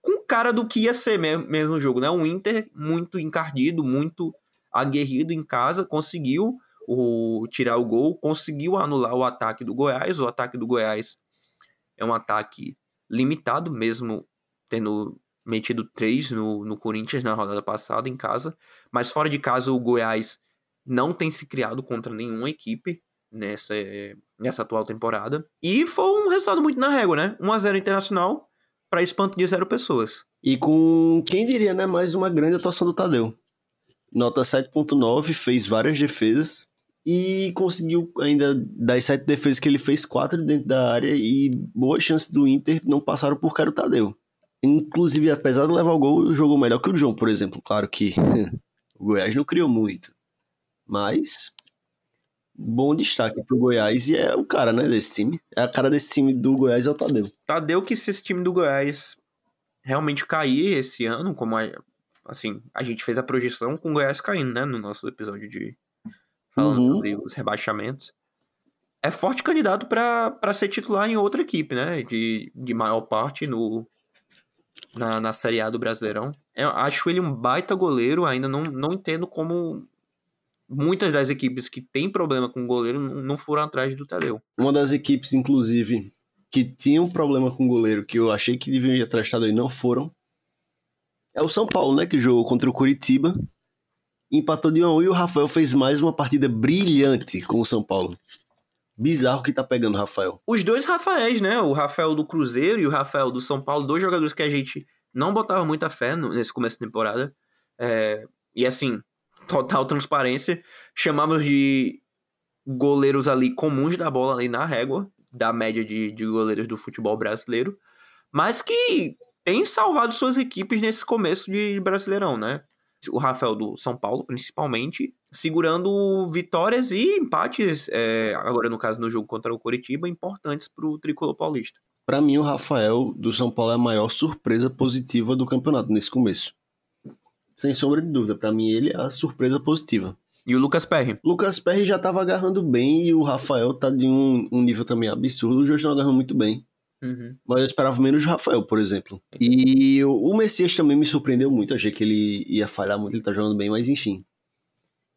com cara do que ia ser mesmo, mesmo o jogo, né? Um Inter muito encardido, muito aguerrido em casa, conseguiu o, tirar o gol, conseguiu anular o ataque do Goiás. O ataque do Goiás é um ataque limitado, mesmo tendo metido três no, no Corinthians na rodada passada em casa. Mas fora de casa, o Goiás não tem se criado contra nenhuma equipe nessa, nessa atual temporada. E foi um resultado muito na régua, né? 1x0 Internacional para espanto de zero pessoas. E com, quem diria, né? Mais uma grande atuação do Tadeu. Nota 7.9, fez várias defesas e conseguiu ainda, das sete defesas que ele fez, quatro dentro da área e boas chances do Inter não passaram por cara o Tadeu. Inclusive, apesar de levar o gol, jogou melhor que o João, por exemplo. Claro que o Goiás não criou muito. Mas bom destaque pro Goiás e é o cara, né, desse time. É a cara desse time do Goiás é o Tadeu. Tadeu que se esse time do Goiás realmente cair esse ano, como a, assim, a gente fez a projeção com o Goiás caindo, né, no nosso episódio de falando uhum. sobre os rebaixamentos. É forte candidato para ser titular em outra equipe, né, de, de maior parte no na, na Série A do Brasileirão. Eu acho ele um baita goleiro, ainda não, não entendo como muitas das equipes que têm problema com o goleiro não foram atrás do Tadeu. Uma das equipes, inclusive, que tinha um problema com o goleiro, que eu achei que deviam ir atrás do Tadeu e não foram, é o São Paulo, né? Que jogou contra o Curitiba, empatou de 1 a 1 e o Rafael fez mais uma partida brilhante com o São Paulo. Bizarro que tá pegando o Rafael. Os dois Rafaéis, né? O Rafael do Cruzeiro e o Rafael do São Paulo, dois jogadores que a gente não botava muita fé nesse começo de temporada. É... E assim, total transparência. Chamamos de goleiros ali comuns da bola ali na régua, da média de, de goleiros do futebol brasileiro, mas que tem salvado suas equipes nesse começo de Brasileirão, né? O Rafael do São Paulo, principalmente, segurando vitórias e empates, é, agora no caso no jogo contra o Coritiba, importantes para o tricolor paulista. Para mim, o Rafael do São Paulo é a maior surpresa positiva do campeonato nesse começo sem sombra de dúvida. Para mim, ele é a surpresa positiva. E o Lucas Perry? Lucas Perry já tava agarrando bem e o Rafael tá de um, um nível também absurdo. Os dois estão agarrando muito bem. Uhum. Mas eu esperava menos o Rafael, por exemplo. E o Messias também me surpreendeu muito. Achei que ele ia falhar muito, ele tá jogando bem, mas enfim.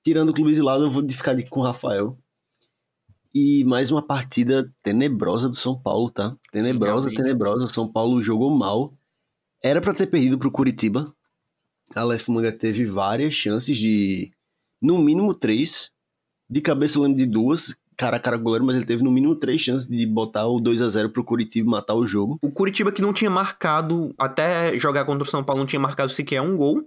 Tirando o clube de lado, eu vou ficar com o Rafael. E mais uma partida tenebrosa do São Paulo, tá? Tenebrosa, Sim, tenebrosa. O São Paulo jogou mal. Era para ter perdido pro Curitiba. Aleph Manga teve várias chances de, no mínimo três. De cabeça eu lembro de duas, cara a cara goleiro, mas ele teve no mínimo três chances de botar o 2 a 0 pro Curitiba e matar o jogo. O Curitiba que não tinha marcado, até jogar contra o São Paulo, não tinha marcado sequer um gol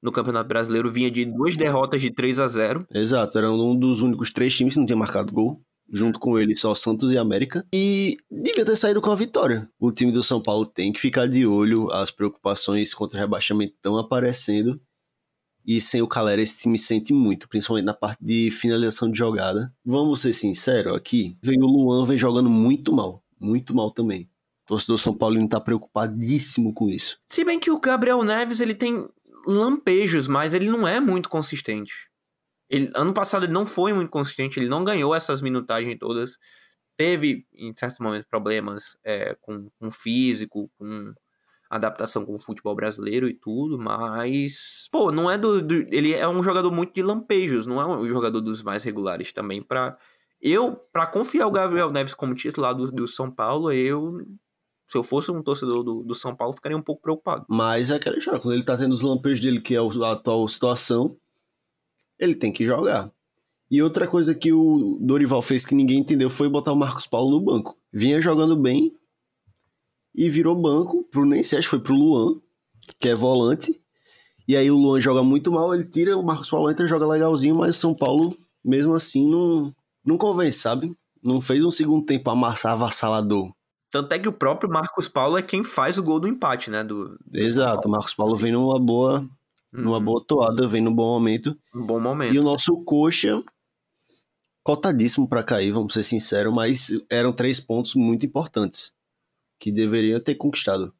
no Campeonato Brasileiro, vinha de duas derrotas de 3 a 0 Exato, era um dos únicos três times que não tinha marcado gol. Junto com ele, só Santos e América. E devia ter saído com a vitória. O time do São Paulo tem que ficar de olho. As preocupações contra o rebaixamento estão aparecendo. E sem o Calera, esse time sente muito, principalmente na parte de finalização de jogada. Vamos ser sinceros aqui: veio o Luan, vem jogando muito mal. Muito mal também. O torcedor São Paulino tá preocupadíssimo com isso. Se bem que o Gabriel Neves ele tem lampejos, mas ele não é muito consistente. Ele, ano passado ele não foi muito consistente, ele não ganhou essas minutagens todas. Teve, em certos momentos, problemas é, com, com físico, com adaptação com o futebol brasileiro e tudo, mas, pô, não é do, do, Ele é um jogador muito de lampejos, não é um jogador dos mais regulares também. Pra, eu, para confiar o Gabriel Neves como titular do, do São Paulo, eu se eu fosse um torcedor do, do São Paulo, ficaria um pouco preocupado. Mas é aquela história, quando ele tá tendo os lampejos dele, que é a atual situação, ele tem que jogar. E outra coisa que o Dorival fez que ninguém entendeu foi botar o Marcos Paulo no banco. Vinha jogando bem e virou banco pro nem sei, acho que foi pro Luan, que é volante. E aí o Luan joga muito mal, ele tira, o Marcos Paulo entra, joga legalzinho, mas o São Paulo, mesmo assim, não, não convence, sabe? Não fez um segundo tempo amassar avassalador. Tanto é que o próprio Marcos Paulo é quem faz o gol do empate, né? Do, do Exato, o Marcos Paulo vem numa boa numa Uhum. boa toada, vem num bom momento. Um bom momento. E o nosso coxa, cotadíssimo pra cair, vamos ser sinceros, mas eram três pontos muito importantes que deveriam ter conquistado.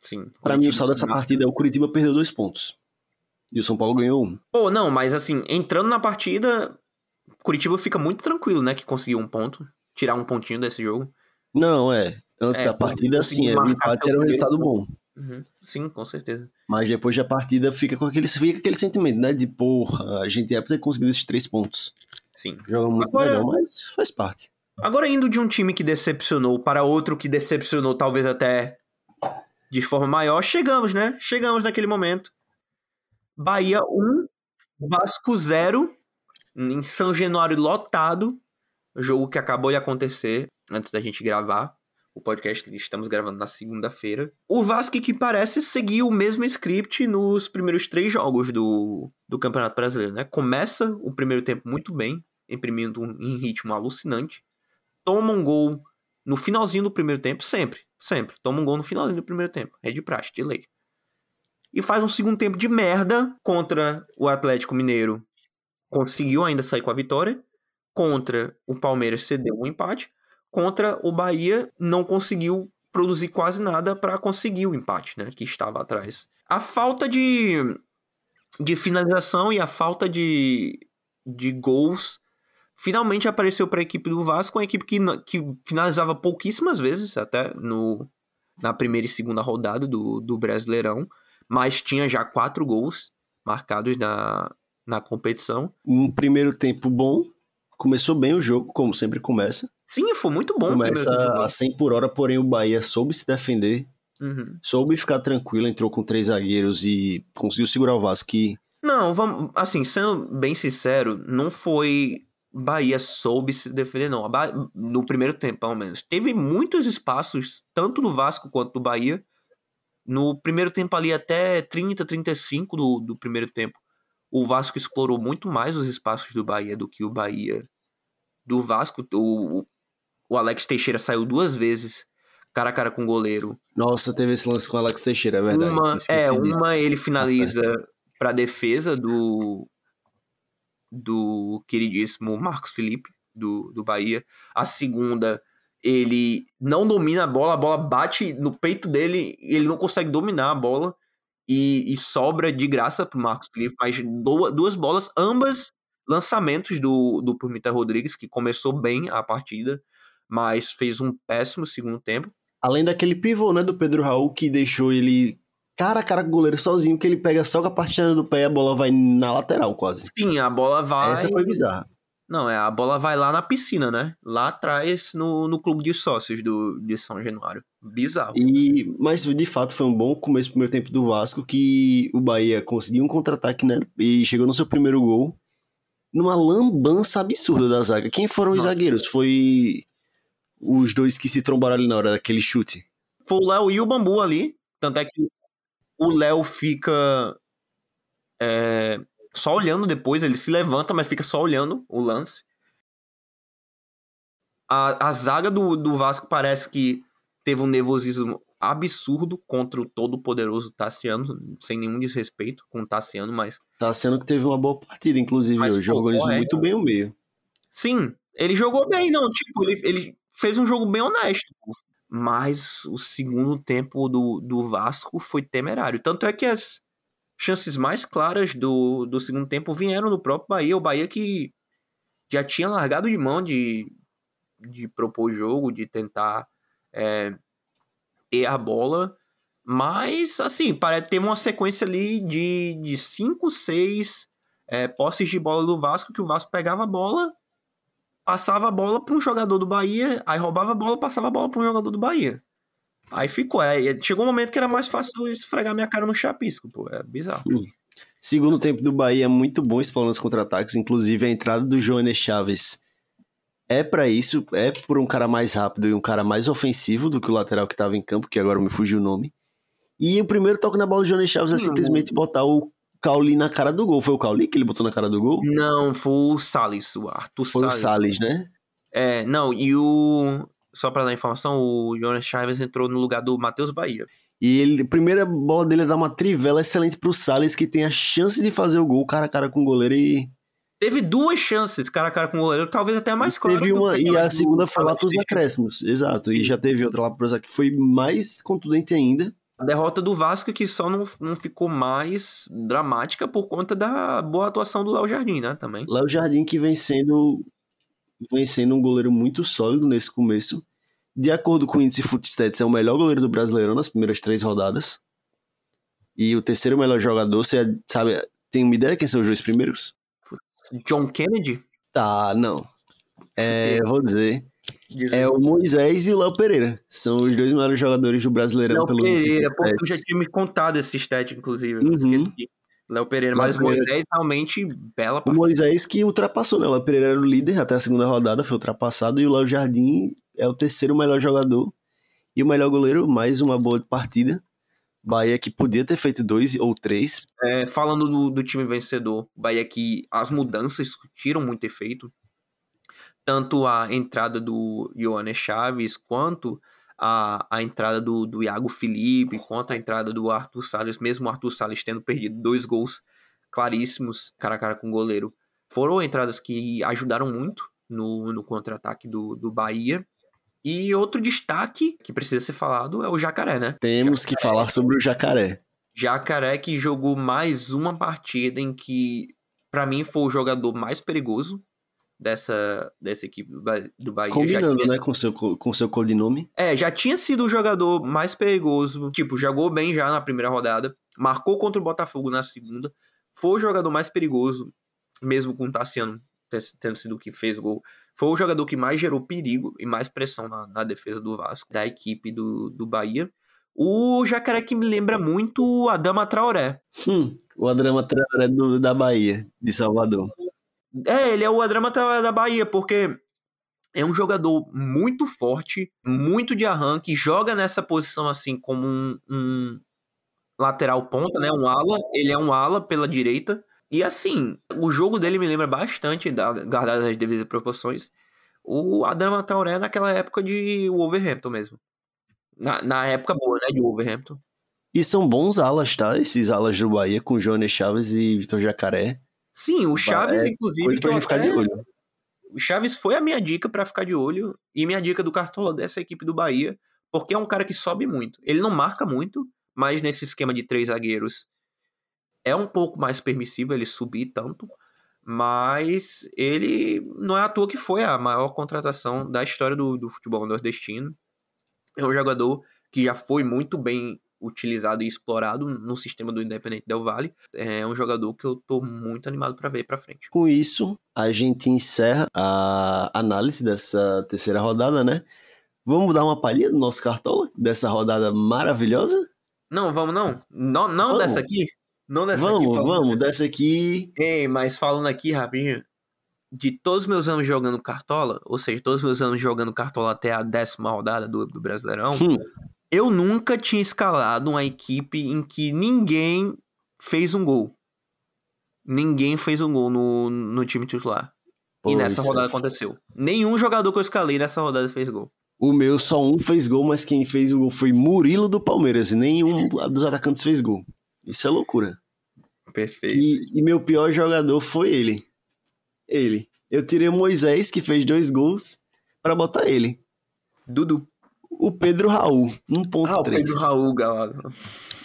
Sim. Pra mim, o saldo dessa marca. partida é o Curitiba perdeu dois pontos. E o São Paulo ganhou um. Pô, não, mas assim, entrando na partida, Curitiba fica muito tranquilo, né? Que conseguiu um ponto, tirar um pontinho desse jogo. Não, é. Antes É, da partida, sim, era o empate era um resultado bom. Uhum. Sim, com certeza. Mas depois da partida fica com aquele, fica aquele sentimento, né? De porra, a gente é pra ter conseguido esses três pontos. Sim. Joga muito Agora- melhor, mas faz parte. Agora indo de um time que decepcionou para outro que decepcionou talvez até de forma maior, chegamos, né? Chegamos naquele momento. Bahia 1, Vasco 0, em São Januário lotado. Jogo que acabou de acontecer antes da gente gravar. O podcast estamos gravando na segunda-feira. O Vasco que parece seguir o mesmo script nos primeiros três jogos do, do Campeonato Brasileiro, né? Começa o primeiro tempo muito bem, imprimindo um em ritmo alucinante toma um gol no finalzinho do primeiro tempo, sempre, sempre. Toma um gol no finalzinho do primeiro tempo, é de praxe, de lei. E faz um segundo tempo de merda contra o Atlético Mineiro. Conseguiu ainda sair com a vitória. Contra o Palmeiras cedeu um empate. Contra o Bahia não conseguiu produzir quase nada para conseguir o empate, né, que estava atrás. A falta de de finalização e a falta de, de gols finalmente apareceu para a equipe do Vasco, uma equipe que, que finalizava pouquíssimas vezes, até no, na primeira e segunda rodada do, do Brasileirão, mas tinha já quatro gols marcados na, na competição. Um primeiro tempo bom. Começou bem o jogo, como sempre começa. Sim, foi muito bom. Começa a 100 por hora, porém o Bahia soube se defender, Uhum. soube ficar tranquilo, entrou com três zagueiros e conseguiu segurar o Vasco que Não, vamos, assim, sendo bem sincero, não foi Bahia soube se defender, não. No primeiro tempo, pelo menos. Teve muitos espaços, tanto do Vasco quanto do Bahia. No primeiro tempo ali, até 30, 35 do, do primeiro tempo, o Vasco explorou muito mais os espaços do Bahia do que o Bahia do Vasco. O, o Alex Teixeira saiu duas vezes cara a cara com o goleiro. Nossa, teve esse lance com o Alex Teixeira, é verdade. Uma, é, uma ele finaliza para defesa do do queridíssimo Marcos Felipe do, do Bahia. A segunda, ele não domina a bola, a bola bate no peito dele ele não consegue dominar a bola e, e sobra de graça pro Marcos Felipe, mas duas, duas bolas, ambas lançamentos do, do Pimenta Rodrigues, que começou bem a partida, mas fez um péssimo segundo tempo. Além daquele pivô, né, do Pedro Raul, que deixou ele cara a cara com o goleiro sozinho, que ele pega só com a parte do pé e a bola vai na lateral quase. Sim, a bola vai. Essa foi bizarra. Não, é, a bola vai lá na piscina, né? Lá atrás, no, no clube de sócios do, de São Januário. Bizarro. E, mas de fato foi um bom começo do primeiro tempo do Vasco, que o Bahia conseguiu um contra-ataque, né? E chegou no seu primeiro gol numa lambança absurda da zaga. Quem foram os zagueiros? Foi os dois que se trombaram ali na hora daquele chute. Foi o Léo e o Bambu ali. Tanto é que o Léo fica é, só olhando depois, ele se levanta, mas fica só olhando o lance. A, a zaga do, do Vasco parece que teve um nervosismo absurdo contra o todo-poderoso Tassiano, sem nenhum desrespeito com o Tassiano, mas. Tassiano que teve uma boa partida, inclusive, mas, hoje. Organizou é, muito bem o meio. Sim, ele jogou bem, não. Tipo, ele, ele fez um jogo bem honesto. Mas o segundo tempo do, do Vasco foi temerário. Tanto é que as chances mais claras do, do segundo tempo vieram do próprio Bahia. O Bahia que já tinha largado de mão de, de propor jogo, de tentar é, ter a bola. Mas, assim, ter uma sequência ali de, de cinco, seis é, posses de bola do Vasco, que o Vasco pegava a bola, passava a bola para um jogador do Bahia, aí roubava a bola, passava a bola para um jogador do Bahia. Aí ficou. É, chegou um momento que era mais fácil esfregar minha cara no chapisco, pô. É bizarro. Hum. Segundo tempo do Bahia muito bom explorando os contra-ataques, inclusive a entrada do João Chaves é para isso, é por um cara mais rápido e um cara mais ofensivo do que o lateral que tava em campo, que agora me fugiu o nome. E o primeiro toque na bola do Johnny Chaves é simplesmente botar o Cauli na cara do gol. Foi o Cauli que ele botou na cara do gol? Não, foi o Salles, o Arthur foi Salles. Foi o Salles, né? É, não, e o. Só pra dar informação, o Jonas Chaves entrou no lugar do Matheus Bahia. E ele, a primeira bola dele é dar uma trivela excelente pro Salles, que tem a chance de fazer o gol cara a cara com o goleiro e Teve duas chances cara a cara com o goleiro, talvez até mais claro. Teve uma, e a segunda foi lá pros acréscimos, exato. E já teve outra lá pros que foi mais contundente ainda. A derrota do Vasco que só não, não ficou mais dramática por conta da boa atuação do Léo Jardim, né, também. Léo Jardim que vem sendo, vem sendo um goleiro muito sólido nesse começo. De acordo com o índice Footstats, é o melhor goleiro do Brasileirão nas primeiras três rodadas. E o terceiro melhor jogador, você sabe, tem uma ideia quem são os dois primeiros? John Kennedy? Tá, não. É, vou dizer. É o Moisés e o Léo Pereira. São os dois melhores jogadores do Brasileirão Léo pelo Pereira, porque tu já tinha me contado esse stat, inclusive. Uhum. Léo Pereira, mas o Moisés realmente bela partida. O Moisés que ultrapassou, né? O Léo Pereira era o líder até a segunda rodada, foi ultrapassado, e o Léo Jardim é o terceiro melhor jogador e o melhor goleiro, mais uma boa partida. Bahia que podia ter feito dois ou três. É, falando do, do, time vencedor, Bahia que as mudanças tiram muito efeito. Tanto a entrada do Ioane Chaves, quanto a, a entrada do, do Iago Felipe, quanto a entrada do Arthur Salles, mesmo o Arthur Salles tendo perdido dois gols claríssimos, cara a cara com o goleiro. Foram entradas que ajudaram muito no, no contra-ataque do, do Bahia. E outro destaque que precisa ser falado é o Jacaré, né? Temos Jacaré. que falar sobre o Jacaré. Jacaré que jogou mais uma partida em que, para mim, foi o jogador mais perigoso dessa, dessa equipe do Bahia. Combinando, tinha... né, com seu, com seu codinome. É, já tinha sido o jogador mais perigoso. Tipo, jogou bem já na primeira rodada, marcou contra o Botafogo na segunda, foi o jogador mais perigoso, mesmo com o Tassiano tendo sido o que fez o gol foi o jogador que mais gerou perigo e mais pressão na, na defesa do Vasco, da equipe do, do Bahia. O Jacaré que me lembra muito o Adama Traoré. Hum, o Adama Traoré do, da Bahia, de Salvador. É, ele é o Adama Traoré da Bahia, porque é um jogador muito forte, muito de arranque, joga nessa posição assim como um, um lateral ponta, né? Um ala. Ele é um ala pela direita. E assim, o jogo dele me lembra bastante, guardadas as devidas proporções, o Adama Tauré naquela época de Wolverhampton mesmo. Na, na época boa, né, de Wolverhampton. E são bons alas, tá? Esses alas do Bahia com Jonas Chaves e Vitor Jacaré. Sim, o Chaves, é inclusive. Ficar de olho. O Chaves foi a minha dica para ficar de olho e minha dica do Cartola dessa equipe do Bahia, porque é um cara que sobe muito. Ele não marca muito, mas nesse esquema de três zagueiros é um pouco mais permissível ele subir tanto, mas ele não é à toa que foi a maior contratação da história do, do futebol nordestino. É um jogador que já foi muito bem utilizado e explorado no sistema do Independente Del Vale. É um jogador que eu tô muito animado para ver para frente. Com isso, a gente encerra a análise dessa terceira rodada, né? Vamos dar uma palhinha do nosso cartola dessa rodada maravilhosa? Não, vamos não. Não, não vamos. dessa aqui. Não dessa vamos, aqui. Vamos, vamos, dessa aqui. Ei, mas falando aqui rapidinho, de todos os meus anos jogando Cartola, ou seja, todos os meus anos jogando Cartola até a décima rodada do, do Brasileirão, hum. Eu nunca tinha escalado uma equipe em que ninguém fez um gol. ninguém fez um gol no, no time titular. Pô, e nessa isso rodada é- aconteceu. Nenhum jogador que eu escalei nessa rodada fez gol. O meu só um fez gol, mas quem fez o gol foi Murilo do Palmeiras. e Nenhum dos atacantes fez gol. Isso é loucura. Perfeito. E, e meu pior jogador foi ele. Ele. Eu tirei o Moisés, que fez dois gols, pra botar ele. Dudu. O Pedro Raul, Ah, o 1.3. Pedro Raul, galera.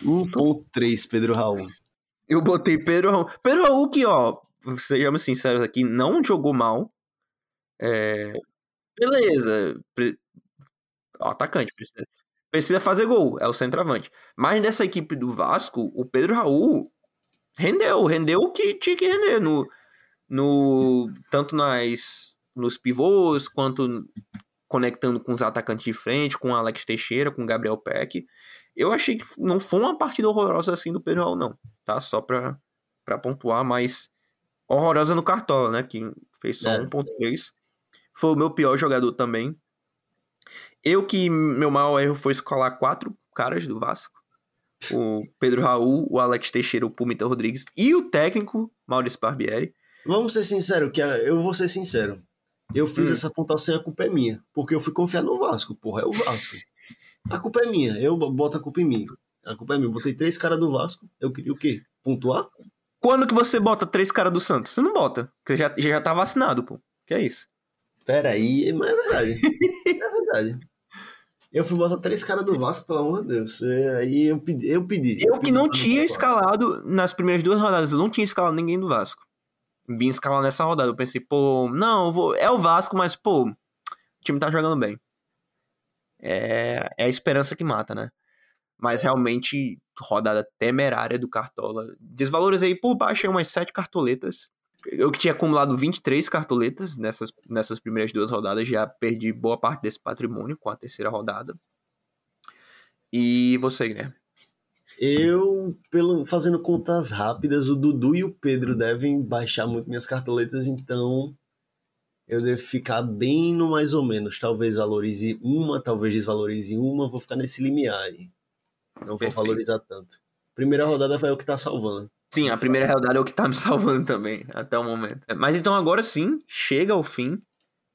1.3, Pedro Raul. Eu botei Pedro Raul. Pedro Raul que, ó, sejamos sinceros aqui, não jogou mal. É... Beleza. Pre- atacante, precisa, precisa fazer gol, é o centroavante. Mas dessa equipe do Vasco, o Pedro Raul rendeu, rendeu o que tinha que render no, no tanto nas nos pivôs quanto conectando com os atacantes de frente, com o Alex Teixeira, com o Gabriel Peck. Eu achei que não foi uma partida horrorosa assim do Pedro Raul, não, tá? Só pra, pra pontuar, mas horrorosa no Cartola, né? Que fez só É. 1.3. Foi o meu pior jogador também. Eu que meu maior erro foi escolar quatro caras do Vasco. O Pedro Raul, o Alex Teixeira, o Pumita Rodrigues e o técnico Maurício Barbieri. Vamos ser sinceros, que eu vou ser sincero. Eu fiz Hum. essa pontuação e a culpa é minha. Porque eu fui confiar no Vasco, porra, é o Vasco. A culpa é minha, eu boto a culpa em mim. A culpa é minha. Eu botei três caras do Vasco, eu queria o quê? Pontuar? Quando que você bota três caras do Santos? Você não bota, porque já, já tá vacinado, pô. Que é isso? Pera aí, mas é verdade. é verdade. Eu fui botar três caras do Vasco, pelo amor de Deus. É, Aí eu pedi. Eu, pedi, Eu que pedi não tinha escalado nas primeiras duas rodadas, eu não tinha escalado ninguém do Vasco. Vim escalar nessa rodada. Eu pensei, pô, não, vou. É o Vasco, mas, pô, o time tá jogando bem. É, é a esperança que mata, né? Mas realmente, rodada temerária do Cartola. Desvalorizei por baixo umas sete cartoletas. Eu que tinha acumulado 23 cartoletas nessas, nessas primeiras duas rodadas, já perdi boa parte desse patrimônio com a terceira rodada. E você, né? Eu, pelo, fazendo contas rápidas, o Dudu e o Pedro devem baixar muito minhas cartoletas, então eu devo ficar bem no mais ou menos. Talvez valorize uma, talvez desvalorize uma, vou ficar nesse limiar aí. Não vou Perfeito. valorizar tanto. Primeira rodada foi o que tá salvando. Sim, a primeira realidade é o que tá me salvando também, até o momento. Mas então agora sim, chega ao fim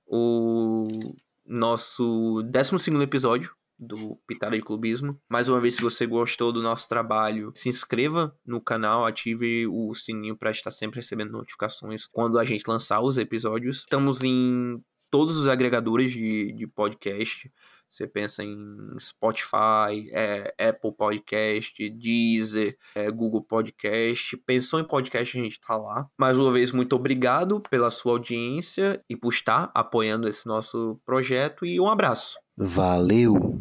o nosso 12 episódio do Pitada de Clubismo. Mais uma vez, se você gostou do nosso trabalho, se inscreva no canal, ative o sininho para estar sempre recebendo notificações quando a gente lançar os episódios. Estamos em todos os agregadores de, de podcast. Você pensa em Spotify, é, Apple Podcast, Deezer, é, Google Podcast. Pensou em podcast, a gente tá lá. Mais uma vez, muito obrigado pela sua audiência e por estar apoiando esse nosso projeto. E um abraço. Valeu!